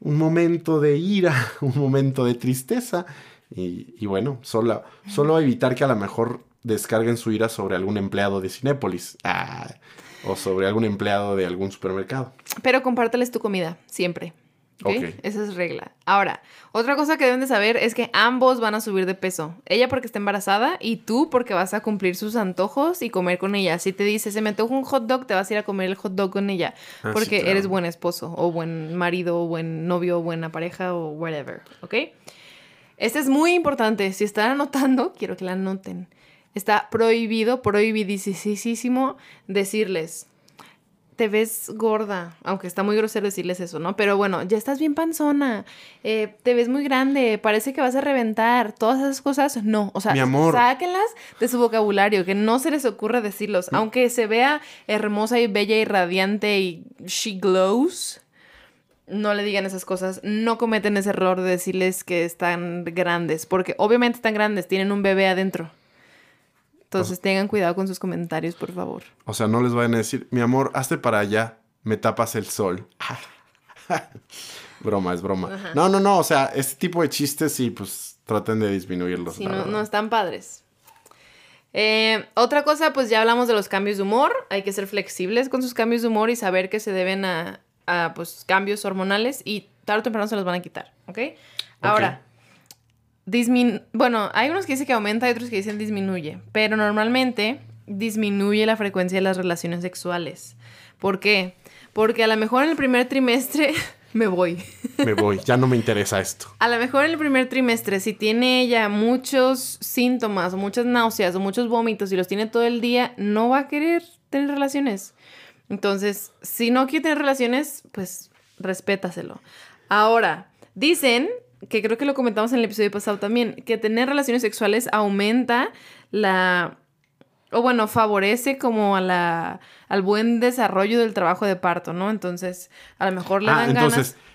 Speaker 1: un momento de ira, un momento de tristeza. Y, y bueno, solo, solo evitar que a lo mejor descarguen su ira sobre algún empleado de Cinépolis. Ah, o sobre algún empleado de algún supermercado.
Speaker 2: Pero compárteles tu comida, siempre. ¿Ok?
Speaker 1: Ok.
Speaker 2: Esa es regla. Ahora, otra cosa que deben de saber es que ambos van a subir de peso. Ella porque está embarazada y tú porque vas a cumplir sus antojos y comer con ella. Si te dice, se me antoja un hot dog, te vas a ir a comer el hot dog con ella.
Speaker 1: Ah, sí,
Speaker 2: porque
Speaker 1: claro.
Speaker 2: eres buen esposo o buen marido o buen novio o buena pareja o whatever. ¿Ok? Este es muy importante. Si están anotando, quiero que la anoten. Está prohibido, prohibidísimo decirles, te ves gorda, aunque está muy grosero decirles eso, ¿no? Pero bueno, ya estás bien panzona, eh, te ves muy grande, parece que vas a reventar, todas esas cosas, no, o sea,
Speaker 1: Mi amor.
Speaker 2: sáquenlas de su vocabulario, que no se les ocurra decirlos, aunque se vea hermosa y bella y radiante y she glows. No le digan esas cosas, no cometen ese error de decirles que están grandes, porque obviamente están grandes, tienen un bebé adentro. Entonces tengan cuidado con sus comentarios, por favor.
Speaker 1: O sea, no les vayan a decir, mi amor, hazte para allá, me tapas el sol. broma, es broma.
Speaker 2: Ajá.
Speaker 1: No, no, no, o sea, este tipo de chistes sí, pues traten de disminuirlos.
Speaker 2: Sí, no están padres. Eh, otra cosa, pues ya hablamos de los cambios de humor. Hay que ser flexibles con sus cambios de humor y saber que se deben a, a, pues, cambios hormonales y tarde o temprano se los van a quitar, ¿ok? Ahora, dismin bueno, hay unos que dicen que aumenta y otros que dicen disminuye, pero normalmente disminuye la frecuencia de las relaciones sexuales. ¿Por qué? Porque a lo mejor en el primer trimestre me voy.
Speaker 1: Me voy, ya no me interesa esto.
Speaker 2: A lo mejor en el primer trimestre, si tiene ella muchos síntomas, o muchas náuseas, o muchos vómitos y los tiene todo el día, no va a querer tener relaciones. Entonces, si no quiere tener relaciones, pues respétaselo. Ahora, dicen, que creo que lo comentamos en el episodio pasado también, que tener relaciones sexuales aumenta la... O bueno, favorece como a la, al buen desarrollo del trabajo de parto, ¿no? Entonces, a lo mejor le
Speaker 1: Ah,
Speaker 2: dan
Speaker 1: entonces, mm,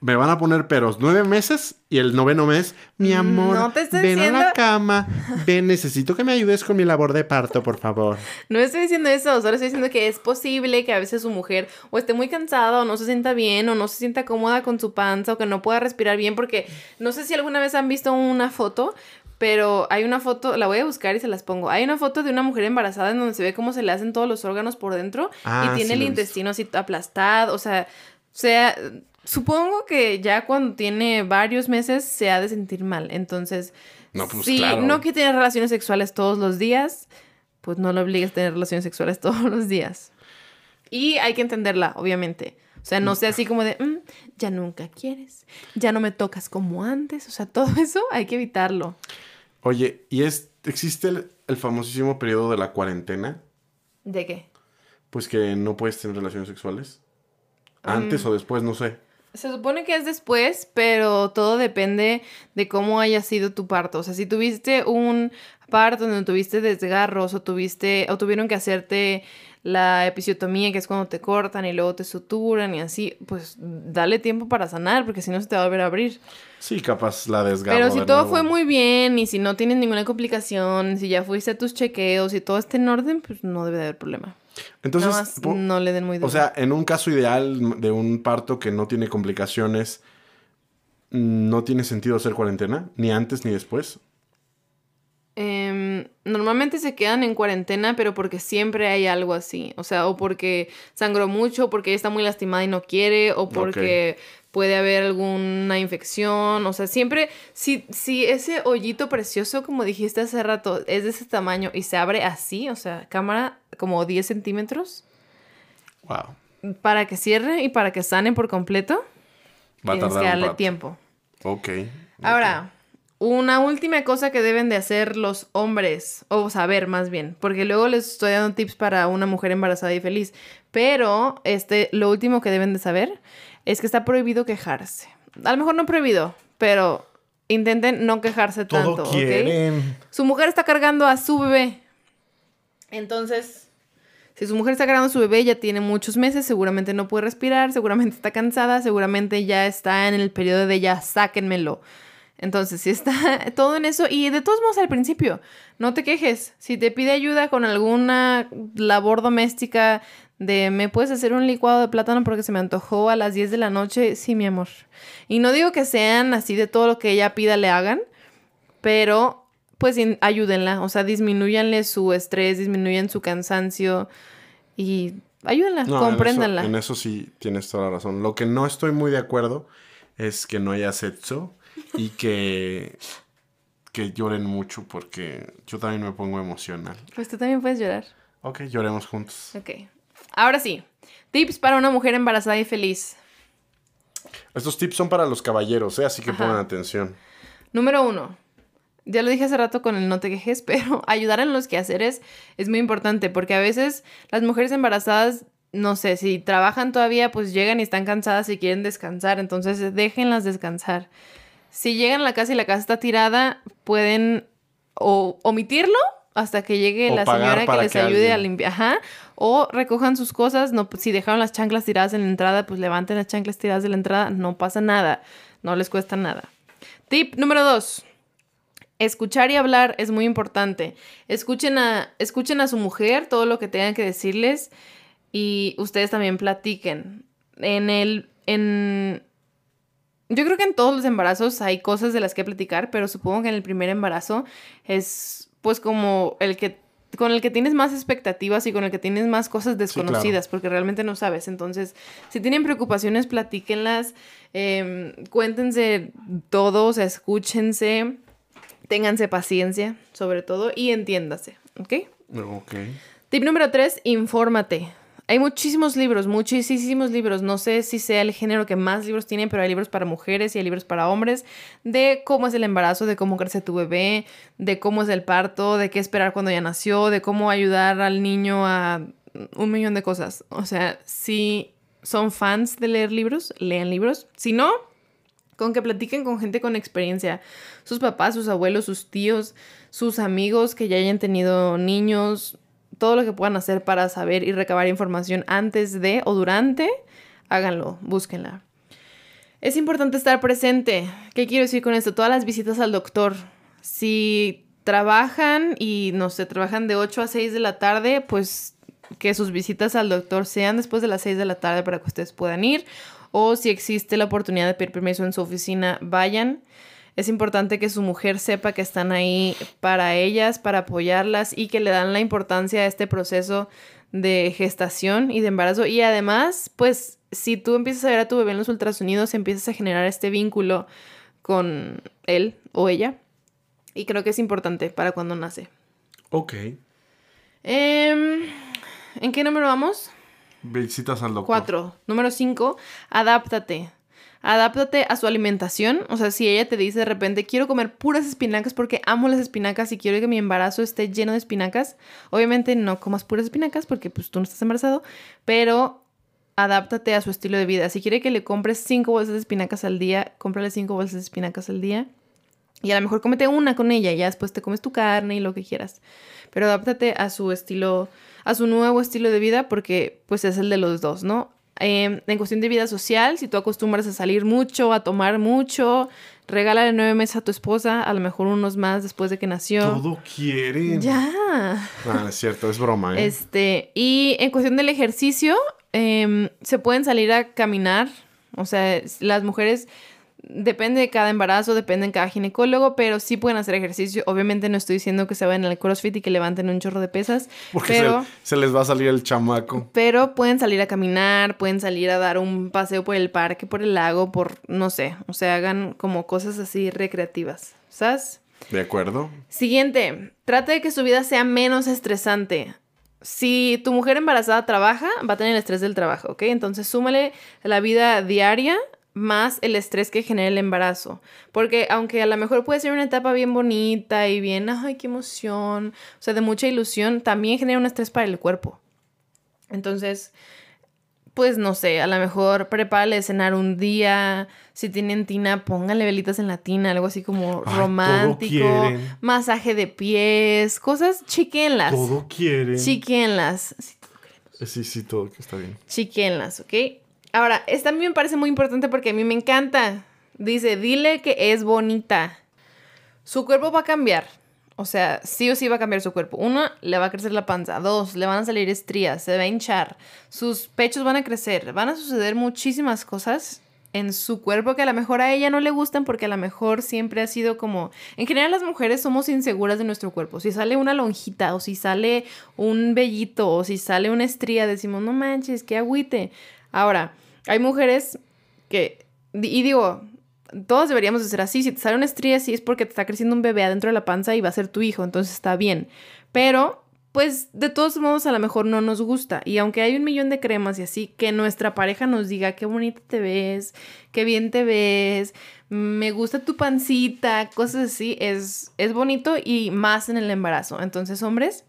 Speaker 1: me van a poner peros nueve meses y el noveno mes, mi amor,
Speaker 2: No te estoy
Speaker 1: ven a
Speaker 2: diciendo-
Speaker 1: la cama, ven, necesito que me ayudes con mi labor de parto, por favor.
Speaker 2: No estoy diciendo eso, solo estoy diciendo que es posible que a veces su mujer o esté muy cansada o no se sienta bien o no se sienta cómoda con su panza o que no pueda respirar bien porque no sé si alguna vez han visto una foto, pero hay una foto, la voy a buscar y se las pongo. Hay una foto de una mujer embarazada en donde se ve cómo se le hacen todos los órganos por dentro
Speaker 1: Ah,
Speaker 2: y tiene
Speaker 1: sí
Speaker 2: el intestino así aplastado, o sea, o sea, supongo que ya cuando tiene varios meses se ha de sentir mal, entonces...
Speaker 1: No, pues,
Speaker 2: si
Speaker 1: claro.
Speaker 2: no quiere tener relaciones sexuales todos los días, pues no lo obligues a tener relaciones sexuales todos los días. Y hay que entenderla, obviamente. O sea, no sea así como de, "Mm, ya nunca quieres, ya no me tocas como antes. O sea, todo eso hay que evitarlo.
Speaker 1: Oye, ¿y es, existe el, el famosísimo periodo de la cuarentena?
Speaker 2: ¿De qué?
Speaker 1: Pues que no puedes tener relaciones sexuales. Antes
Speaker 2: Mm.
Speaker 1: o después, no sé.
Speaker 2: Se supone que es después, pero todo depende de cómo haya sido tu parto. O sea, si tuviste un parto donde tuviste desgarros o tuviste o tuvieron que hacerte la episiotomía, que es cuando te cortan y luego te suturan y así, pues dale tiempo para sanar, porque si no se te va a volver a abrir.
Speaker 1: Sí, capaz la desgarro.
Speaker 2: Pero si
Speaker 1: de
Speaker 2: todo
Speaker 1: nuevo.
Speaker 2: fue muy bien y si no tienes ninguna complicación, si ya fuiste a tus chequeos y todo está en orden, pues no debe de haber problema.
Speaker 1: Entonces,
Speaker 2: Nada más no le den muy duro.
Speaker 1: o sea, en un caso ideal de un parto que no tiene complicaciones, no tiene sentido hacer cuarentena, ni antes ni después.
Speaker 2: Em, normalmente se quedan en cuarentena, pero porque siempre hay algo así. O sea, o porque sangró mucho, porque ella está muy lastimada y no quiere, o porque puede haber alguna infección. O sea, siempre, si, si ese hoyito precioso, como dijiste hace rato, es de ese tamaño y se abre así, o sea, cámara como 10 centímetros,
Speaker 1: Wow.
Speaker 2: para que cierre y para que sane por completo,
Speaker 1: Va a
Speaker 2: tienes
Speaker 1: tardar
Speaker 2: que darle tiempo.
Speaker 1: Ok.
Speaker 2: Ahora, una última cosa que deben de hacer los hombres, o saber más bien, porque luego les estoy dando tips para una mujer embarazada y feliz, pero este, lo último que deben de saber es que está prohibido quejarse. A lo mejor no prohibido, pero intenten no quejarse
Speaker 1: Todo
Speaker 2: tanto, ¿ok?
Speaker 1: quieren.
Speaker 2: Su mujer está cargando a su bebé. Entonces, si su mujer está cargando a su bebé, ya tiene muchos meses, seguramente no puede respirar, seguramente está cansada, seguramente ya está en el periodo de ya sáquenmelo. Entonces, si está todo en eso, y de todos modos al principio, no te quejes. Si te pide ayuda con alguna labor doméstica de me puedes hacer un licuado de plátano porque se me antojó a las 10 de la noche, sí, mi amor. Y no digo que sean así de todo lo que ella pida le hagan, pero pues ayúdenla, o sea, disminuyanle su estrés, disminuyan su cansancio y ayúdenla,
Speaker 1: No,
Speaker 2: compréndanla.
Speaker 1: En eso, en eso sí tienes toda la razón. Lo que no estoy muy de acuerdo es que no haya sexo y que, que lloren mucho porque yo también me pongo emocional.
Speaker 2: Pues tú también puedes llorar.
Speaker 1: Ok, lloremos juntos.
Speaker 2: Ok. Ahora sí, tips para una mujer embarazada y feliz.
Speaker 1: Estos tips son para los caballeros, ¿eh? así que
Speaker 2: Ajá.
Speaker 1: pongan atención.
Speaker 2: Número uno. Ya lo dije hace rato con el no te quejes, pero ayudar en los quehaceres es muy importante porque a veces las mujeres embarazadas, no sé, si trabajan todavía, pues llegan y están cansadas y quieren descansar, entonces déjenlas descansar. Si llegan a la casa y la casa está tirada, pueden o omitirlo hasta que llegue
Speaker 1: O
Speaker 2: la señora que les
Speaker 1: que
Speaker 2: ayude a limpiar. Ajá. O recojan sus cosas. No, pues, si dejaron las chanclas tiradas en la entrada, pues levanten las chanclas tiradas de la entrada. No pasa nada. No les cuesta nada. Tip número dos. Escuchar y hablar es muy importante. Escuchen a, escuchen a su mujer todo lo que tengan que decirles y ustedes también platiquen. En el, en, yo creo que en todos los embarazos hay cosas de las que platicar, pero supongo que en el primer embarazo es pues como el que con el que tienes más expectativas y con el que tienes más cosas desconocidas, porque realmente no sabes. Entonces, si tienen preocupaciones, platíquenlas, eh, cuéntense todo, o sea, escúchense, ténganse paciencia, sobre todo, y entiéndase, ¿ok?
Speaker 1: Ok.
Speaker 2: Tip número tres, infórmate. Hay muchísimos libros, muchísimos libros. No sé si sea el género que más libros tienen, pero hay libros para mujeres y hay libros para hombres de cómo es el embarazo, de cómo crece tu bebé, de cómo es el parto, de qué esperar cuando ya nació, de cómo ayudar al niño a un millón de cosas. O sea, si son fans de leer libros, lean libros. Si no, con que platiquen con gente con experiencia, sus papás, sus abuelos, sus tíos, sus amigos que ya hayan tenido niños, todo lo que puedan hacer para saber y recabar información antes de o durante, háganlo, búsquenla. Es importante estar presente. ¿Qué quiero decir con esto? Todas las visitas al doctor. Si trabajan y no sé, trabajan de 8 a 6 de la tarde, pues que sus visitas al doctor sean después de las 6 de la tarde para que ustedes puedan ir. O si existe la oportunidad de pedir permiso en su oficina, vayan. Es importante que su mujer sepa que están ahí para ellas, para apoyarlas y que le dan la importancia a este proceso de gestación y de embarazo. Y además, pues, si tú empiezas a ver a tu bebé en los ultrasonidos, empiezas a generar este vínculo con él o ella. Y creo que es importante para cuando nace.
Speaker 1: Ok.
Speaker 2: Em, ¿En qué número vamos?
Speaker 1: Visitas al doctor.
Speaker 2: Cuatro. Número cinco, adáptate. Adáptate a su alimentación. O sea, si ella te dice de repente, quiero comer puras espinacas porque amo las espinacas y quiero que mi embarazo esté lleno de espinacas. Obviamente no comas puras espinacas porque pues tú no estás embarazado. Pero adáptate a su estilo de vida. Si quiere que le compres cinco bolsas de espinacas al día, cómprale cinco bolsas de espinacas al día. Y a lo mejor cómete una con ella y ya después te comes tu carne y lo que quieras. Pero adáptate a su estilo, a su nuevo estilo de vida porque pues es el de los dos, ¿no? Em, en cuestión de vida social, si tú acostumbras a salir mucho, a tomar mucho, regálale nueve meses a tu esposa, a lo mejor unos más después de que nació.
Speaker 1: Todo quieren.
Speaker 2: Ya.
Speaker 1: Ah, es cierto, es broma, ¿eh?
Speaker 2: Este, y en cuestión del ejercicio, em, se pueden salir a caminar. O sea, las mujeres depende de cada embarazo, depende de cada ginecólogo, pero sí pueden hacer ejercicio. Obviamente no estoy diciendo que se vayan al CrossFit y que levanten un chorro de pesas.
Speaker 1: Porque
Speaker 2: pero,
Speaker 1: se, se, les va a salir el chamaco.
Speaker 2: Pero pueden salir a caminar, pueden salir a dar un paseo por el parque, por el lago, por, no sé, o sea, hagan como cosas así recreativas, ¿sabes?
Speaker 1: De acuerdo.
Speaker 2: Siguiente, trate de que su vida sea menos estresante. Si tu mujer embarazada trabaja, va a tener el estrés del trabajo, ¿ok? Entonces súmale la vida diaria más el estrés que genera el embarazo. Porque aunque a lo mejor puede ser una etapa bien bonita y bien, ay, qué emoción, o sea, de mucha ilusión, también genera un estrés para el cuerpo. Entonces, pues no sé, a lo mejor prepárale de cenar un día, si tienen tina, pónganle velitas en la tina, algo así como
Speaker 1: Ay,
Speaker 2: romántico, masaje de pies, cosas chiquenlas.
Speaker 1: Todo quieren.
Speaker 2: Chiquenlas. Sí,
Speaker 1: sí, sí, todo que está bien.
Speaker 2: Chiquenlas, ¿ok? Ahora, esta a mí me parece muy importante porque a mí me encanta. Dice, dile que es bonita. Su cuerpo va a cambiar. O sea, sí o sí va a cambiar su cuerpo. Uno, le va a crecer la panza. Dos, le van a salir estrías. Se va a hinchar. Sus pechos van a crecer. Van a suceder muchísimas cosas en su cuerpo que a lo mejor a ella no le gustan porque a lo mejor siempre ha sido como... En general las mujeres somos inseguras de nuestro cuerpo. Si sale una lonjita o si sale un vellito o si sale una estría, decimos, no manches, qué agüite. Ahora, hay mujeres que, y digo, todos deberíamos de ser así. Si te sale una estría, sí es porque te está creciendo un bebé adentro de la panza y va a ser tu hijo, entonces está bien. Pero, pues, de todos modos, a lo mejor no nos gusta. Y aunque hay un millón de cremas y así, que nuestra pareja nos diga qué bonita te ves, qué bien te ves, me gusta tu pancita, cosas así, es, es bonito y más en el embarazo. Entonces, hombres,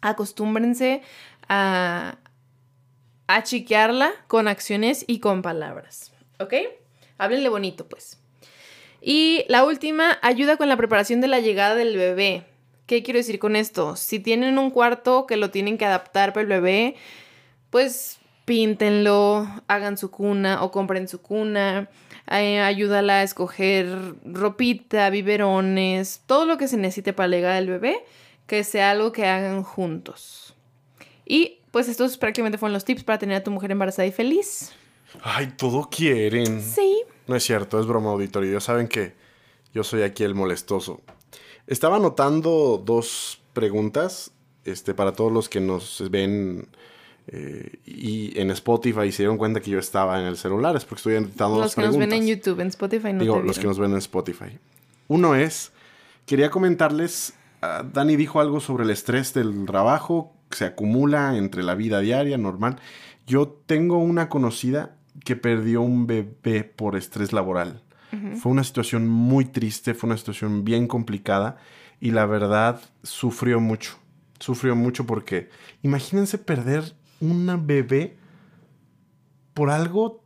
Speaker 2: acostúmbrense a, a chiquearla con acciones y con palabras. ¿Ok? Háblenle bonito, pues. Y la última, ayuda con la preparación de la llegada del bebé. ¿Qué quiero decir con esto? Si tienen un cuarto que lo tienen que adaptar para el bebé, pues píntenlo, hagan su cuna o compren su cuna. Eh, ayúdala a escoger ropita, biberones, todo lo que se necesite para la llegada del bebé, que sea algo que hagan juntos. Y pues estos prácticamente fueron los tips para tener a tu mujer embarazada y feliz.
Speaker 1: Ay, todo quieren.
Speaker 2: Sí.
Speaker 1: No es cierto, es broma auditorio. Ya saben que yo soy aquí el molestoso. Estaba anotando dos preguntas este, para todos los que nos ven eh, y en Spotify y se dieron cuenta que yo estaba en el celular. Es porque estoy anotando
Speaker 2: Los que nos ven en YouTube, en Spotify no
Speaker 1: Digo,
Speaker 2: te
Speaker 1: los que nos ven en Spotify. Uno es, quería comentarles, ah, Dani dijo algo sobre el estrés del trabajo, se acumula entre la vida diaria, normal. Yo tengo una conocida que perdió un bebé por estrés laboral. Fue una situación muy triste, fue una situación bien complicada y la verdad sufrió mucho. Sufrió mucho porque imagínense perder una bebé por algo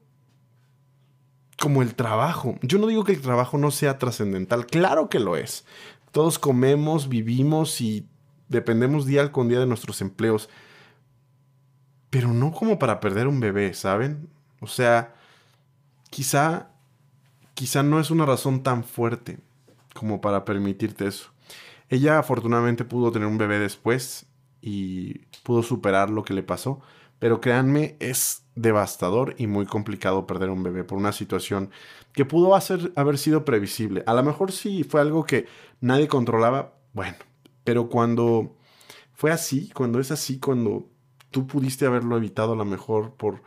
Speaker 1: como el trabajo. Yo no digo que el trabajo no sea trascendental, claro que lo es. Todos comemos, vivimos y dependemos día con día de nuestros empleos. Pero no como para perder un bebé, ¿saben? O sea, quizá quizá no es una razón tan fuerte como para permitirte eso. Ella afortunadamente pudo tener un bebé después y pudo superar lo que le pasó, pero créanme, es devastador y muy complicado perder un bebé por una situación que pudo hacer, haber sido previsible. A lo mejor sí fue algo que nadie controlaba, bueno, pero cuando fue así, cuando es así, cuando tú pudiste haberlo evitado a lo mejor por,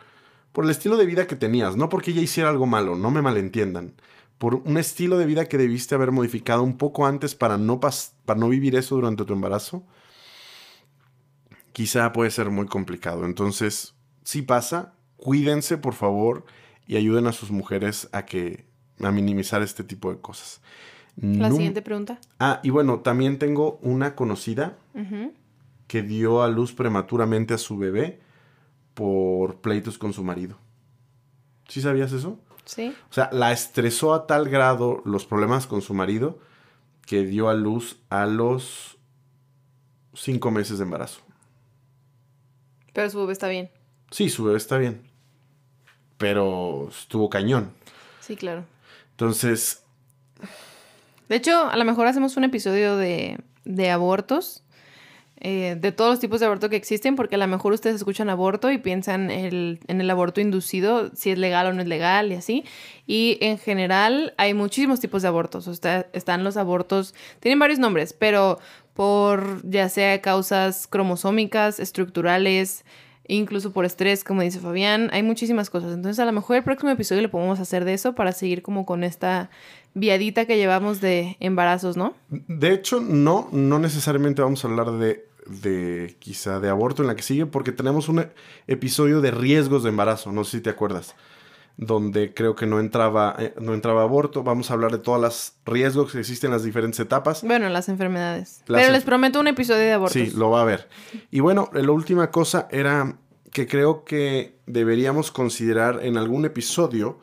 Speaker 1: por el estilo de vida que tenías, no porque ella hiciera algo malo, no me malentiendan, por un estilo de vida que debiste haber modificado un poco antes para no, para no vivir eso durante tu embarazo, quizá puede ser muy complicado. Entonces, si pasa, cuídense por favor y ayuden a sus mujeres a que a minimizar este tipo de cosas.
Speaker 2: La
Speaker 1: Num-
Speaker 2: siguiente pregunta.
Speaker 1: Ah, y bueno, también tengo una conocida que dio a luz prematuramente a su bebé por pleitos con su marido. ¿Sí sabías eso?
Speaker 2: Sí.
Speaker 1: O sea, la estresó a tal grado los problemas con su marido que dio a luz a los cinco meses de embarazo.
Speaker 2: Pero su bebé está bien.
Speaker 1: Sí, su bebé está bien. Pero estuvo cañón.
Speaker 2: Sí, claro.
Speaker 1: Entonces,
Speaker 2: De hecho, a lo mejor hacemos un episodio de, de abortos, eh, de todos los tipos de aborto que existen, porque a lo mejor ustedes escuchan aborto y piensan el- en el aborto inducido, si es legal o no es legal y así. Y en general hay muchísimos tipos de abortos. O están los abortos, tienen varios nombres, pero por ya sea causas cromosómicas, estructurales, incluso por estrés, como dice Fabián, hay muchísimas cosas. Entonces, a lo mejor el próximo episodio le podemos hacer de eso para seguir como con esta viadita que llevamos de embarazos, ¿no?
Speaker 1: de hecho, no, no necesariamente vamos a hablar de, de quizá de aborto en la que sigue, porque tenemos un episodio de riesgos de embarazo, no sé si te acuerdas, donde creo que no entraba, eh, no entraba aborto. Vamos a hablar de todos los riesgos que existen en las diferentes etapas.
Speaker 2: Bueno, las enfermedades.
Speaker 1: Las
Speaker 2: Pero les prometo un episodio de abortos.
Speaker 1: Sí, lo va a ver. Y bueno, la última cosa era que creo que deberíamos considerar en algún episodio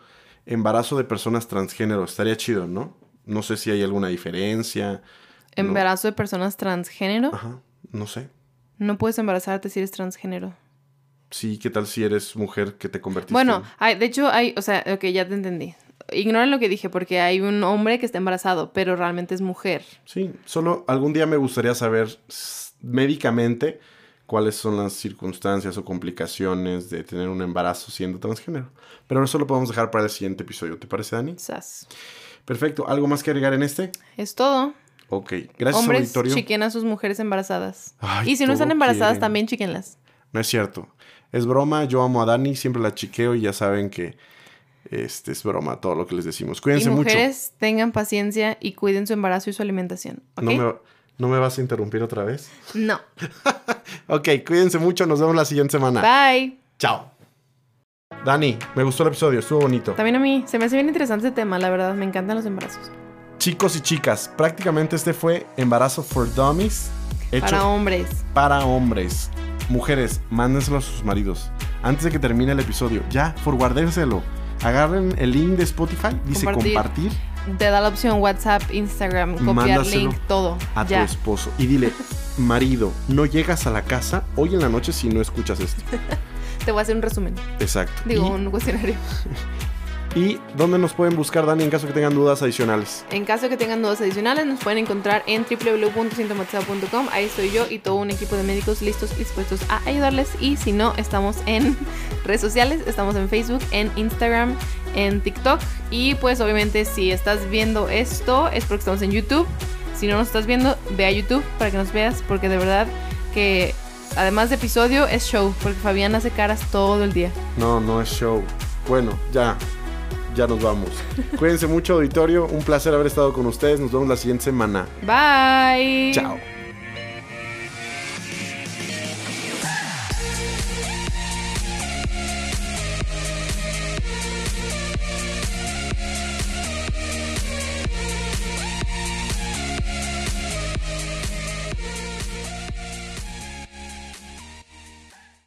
Speaker 1: embarazo de personas transgénero. Estaría chido, ¿no? No sé si hay alguna diferencia. no.
Speaker 2: Embarazo de personas transgénero.
Speaker 1: Ajá, no sé.
Speaker 2: No puedes embarazarte si eres transgénero.
Speaker 1: Sí, ¿qué tal si eres mujer que te convertiste?
Speaker 2: Bueno, hay, de hecho hay, o sea, ok, ya te entendí. Ignoren lo que dije porque hay un hombre que está embarazado, pero realmente es mujer.
Speaker 1: Sí, solo algún día me gustaría saber médicamente cuáles son las circunstancias o complicaciones de tener un embarazo siendo transgénero. Pero eso lo podemos dejar para el siguiente episodio. ¿Te parece, Dani?
Speaker 2: Sas.
Speaker 1: Perfecto. ¿Algo más que agregar en este?
Speaker 2: Es todo.
Speaker 1: Ok. Gracias,
Speaker 2: Hombres
Speaker 1: auditorio.
Speaker 2: chiquen a sus mujeres embarazadas.
Speaker 1: Ay,
Speaker 2: y si no están embarazadas,
Speaker 1: quieren.
Speaker 2: también chiquenlas.
Speaker 1: No es cierto. Es broma. Yo amo a Dani. Siempre la chiqueo y ya saben que este es broma todo lo que les decimos. Cuídense
Speaker 2: y
Speaker 1: mucho.
Speaker 2: mujeres, tengan paciencia y cuiden su embarazo y su alimentación.
Speaker 1: No, me, ¿No me vas a interrumpir otra vez?
Speaker 2: no.
Speaker 1: Ok, cuídense mucho. Nos vemos la siguiente semana.
Speaker 2: Bye.
Speaker 1: Chao. Dani, me gustó el episodio. Estuvo bonito.
Speaker 2: También a mí. Se me hace bien interesante este tema, la verdad. Me encantan los embarazos.
Speaker 1: Chicos y chicas, prácticamente este fue Embarazo for Dummies. Hecho
Speaker 2: Para hombres.
Speaker 1: para hombres. Mujeres, mándenselo a sus maridos. Antes de que termine el episodio. Ya, forwardérselo. Agarren el link de Spotify. Dice
Speaker 2: Compartir.
Speaker 1: compartir,
Speaker 2: Te da la opción WhatsApp, Instagram, copiar
Speaker 1: Mándaselo
Speaker 2: link, todo.
Speaker 1: a
Speaker 2: ya.
Speaker 1: tu esposo. Y dile, marido, no llegas a la casa hoy en la noche si no escuchas esto.
Speaker 2: Te voy a hacer un resumen.
Speaker 1: Exacto.
Speaker 2: Digo,
Speaker 1: y,
Speaker 2: un cuestionario.
Speaker 1: ¿Y dónde nos pueden buscar, Dani, en caso que tengan dudas adicionales?
Speaker 2: En caso de que tengan dudas adicionales, nos pueden encontrar en www.sintomatizado.com. Ahí estoy yo y todo un equipo de médicos listos y dispuestos a ayudarles. Y si no, estamos en redes sociales, estamos en Facebook, en Instagram, en TikTok. Y pues obviamente si estás viendo esto es porque estamos en YouTube. Si no nos estás viendo, ve a YouTube para que nos veas, porque de verdad que además de episodio es show, porque Fabián hace caras todo el día.
Speaker 1: No, no es show. Bueno, ya. Ya nos vamos. Cuídense mucho, auditorio. Un placer haber estado con ustedes. Nos vemos la siguiente semana.
Speaker 2: Bye.
Speaker 1: Chao.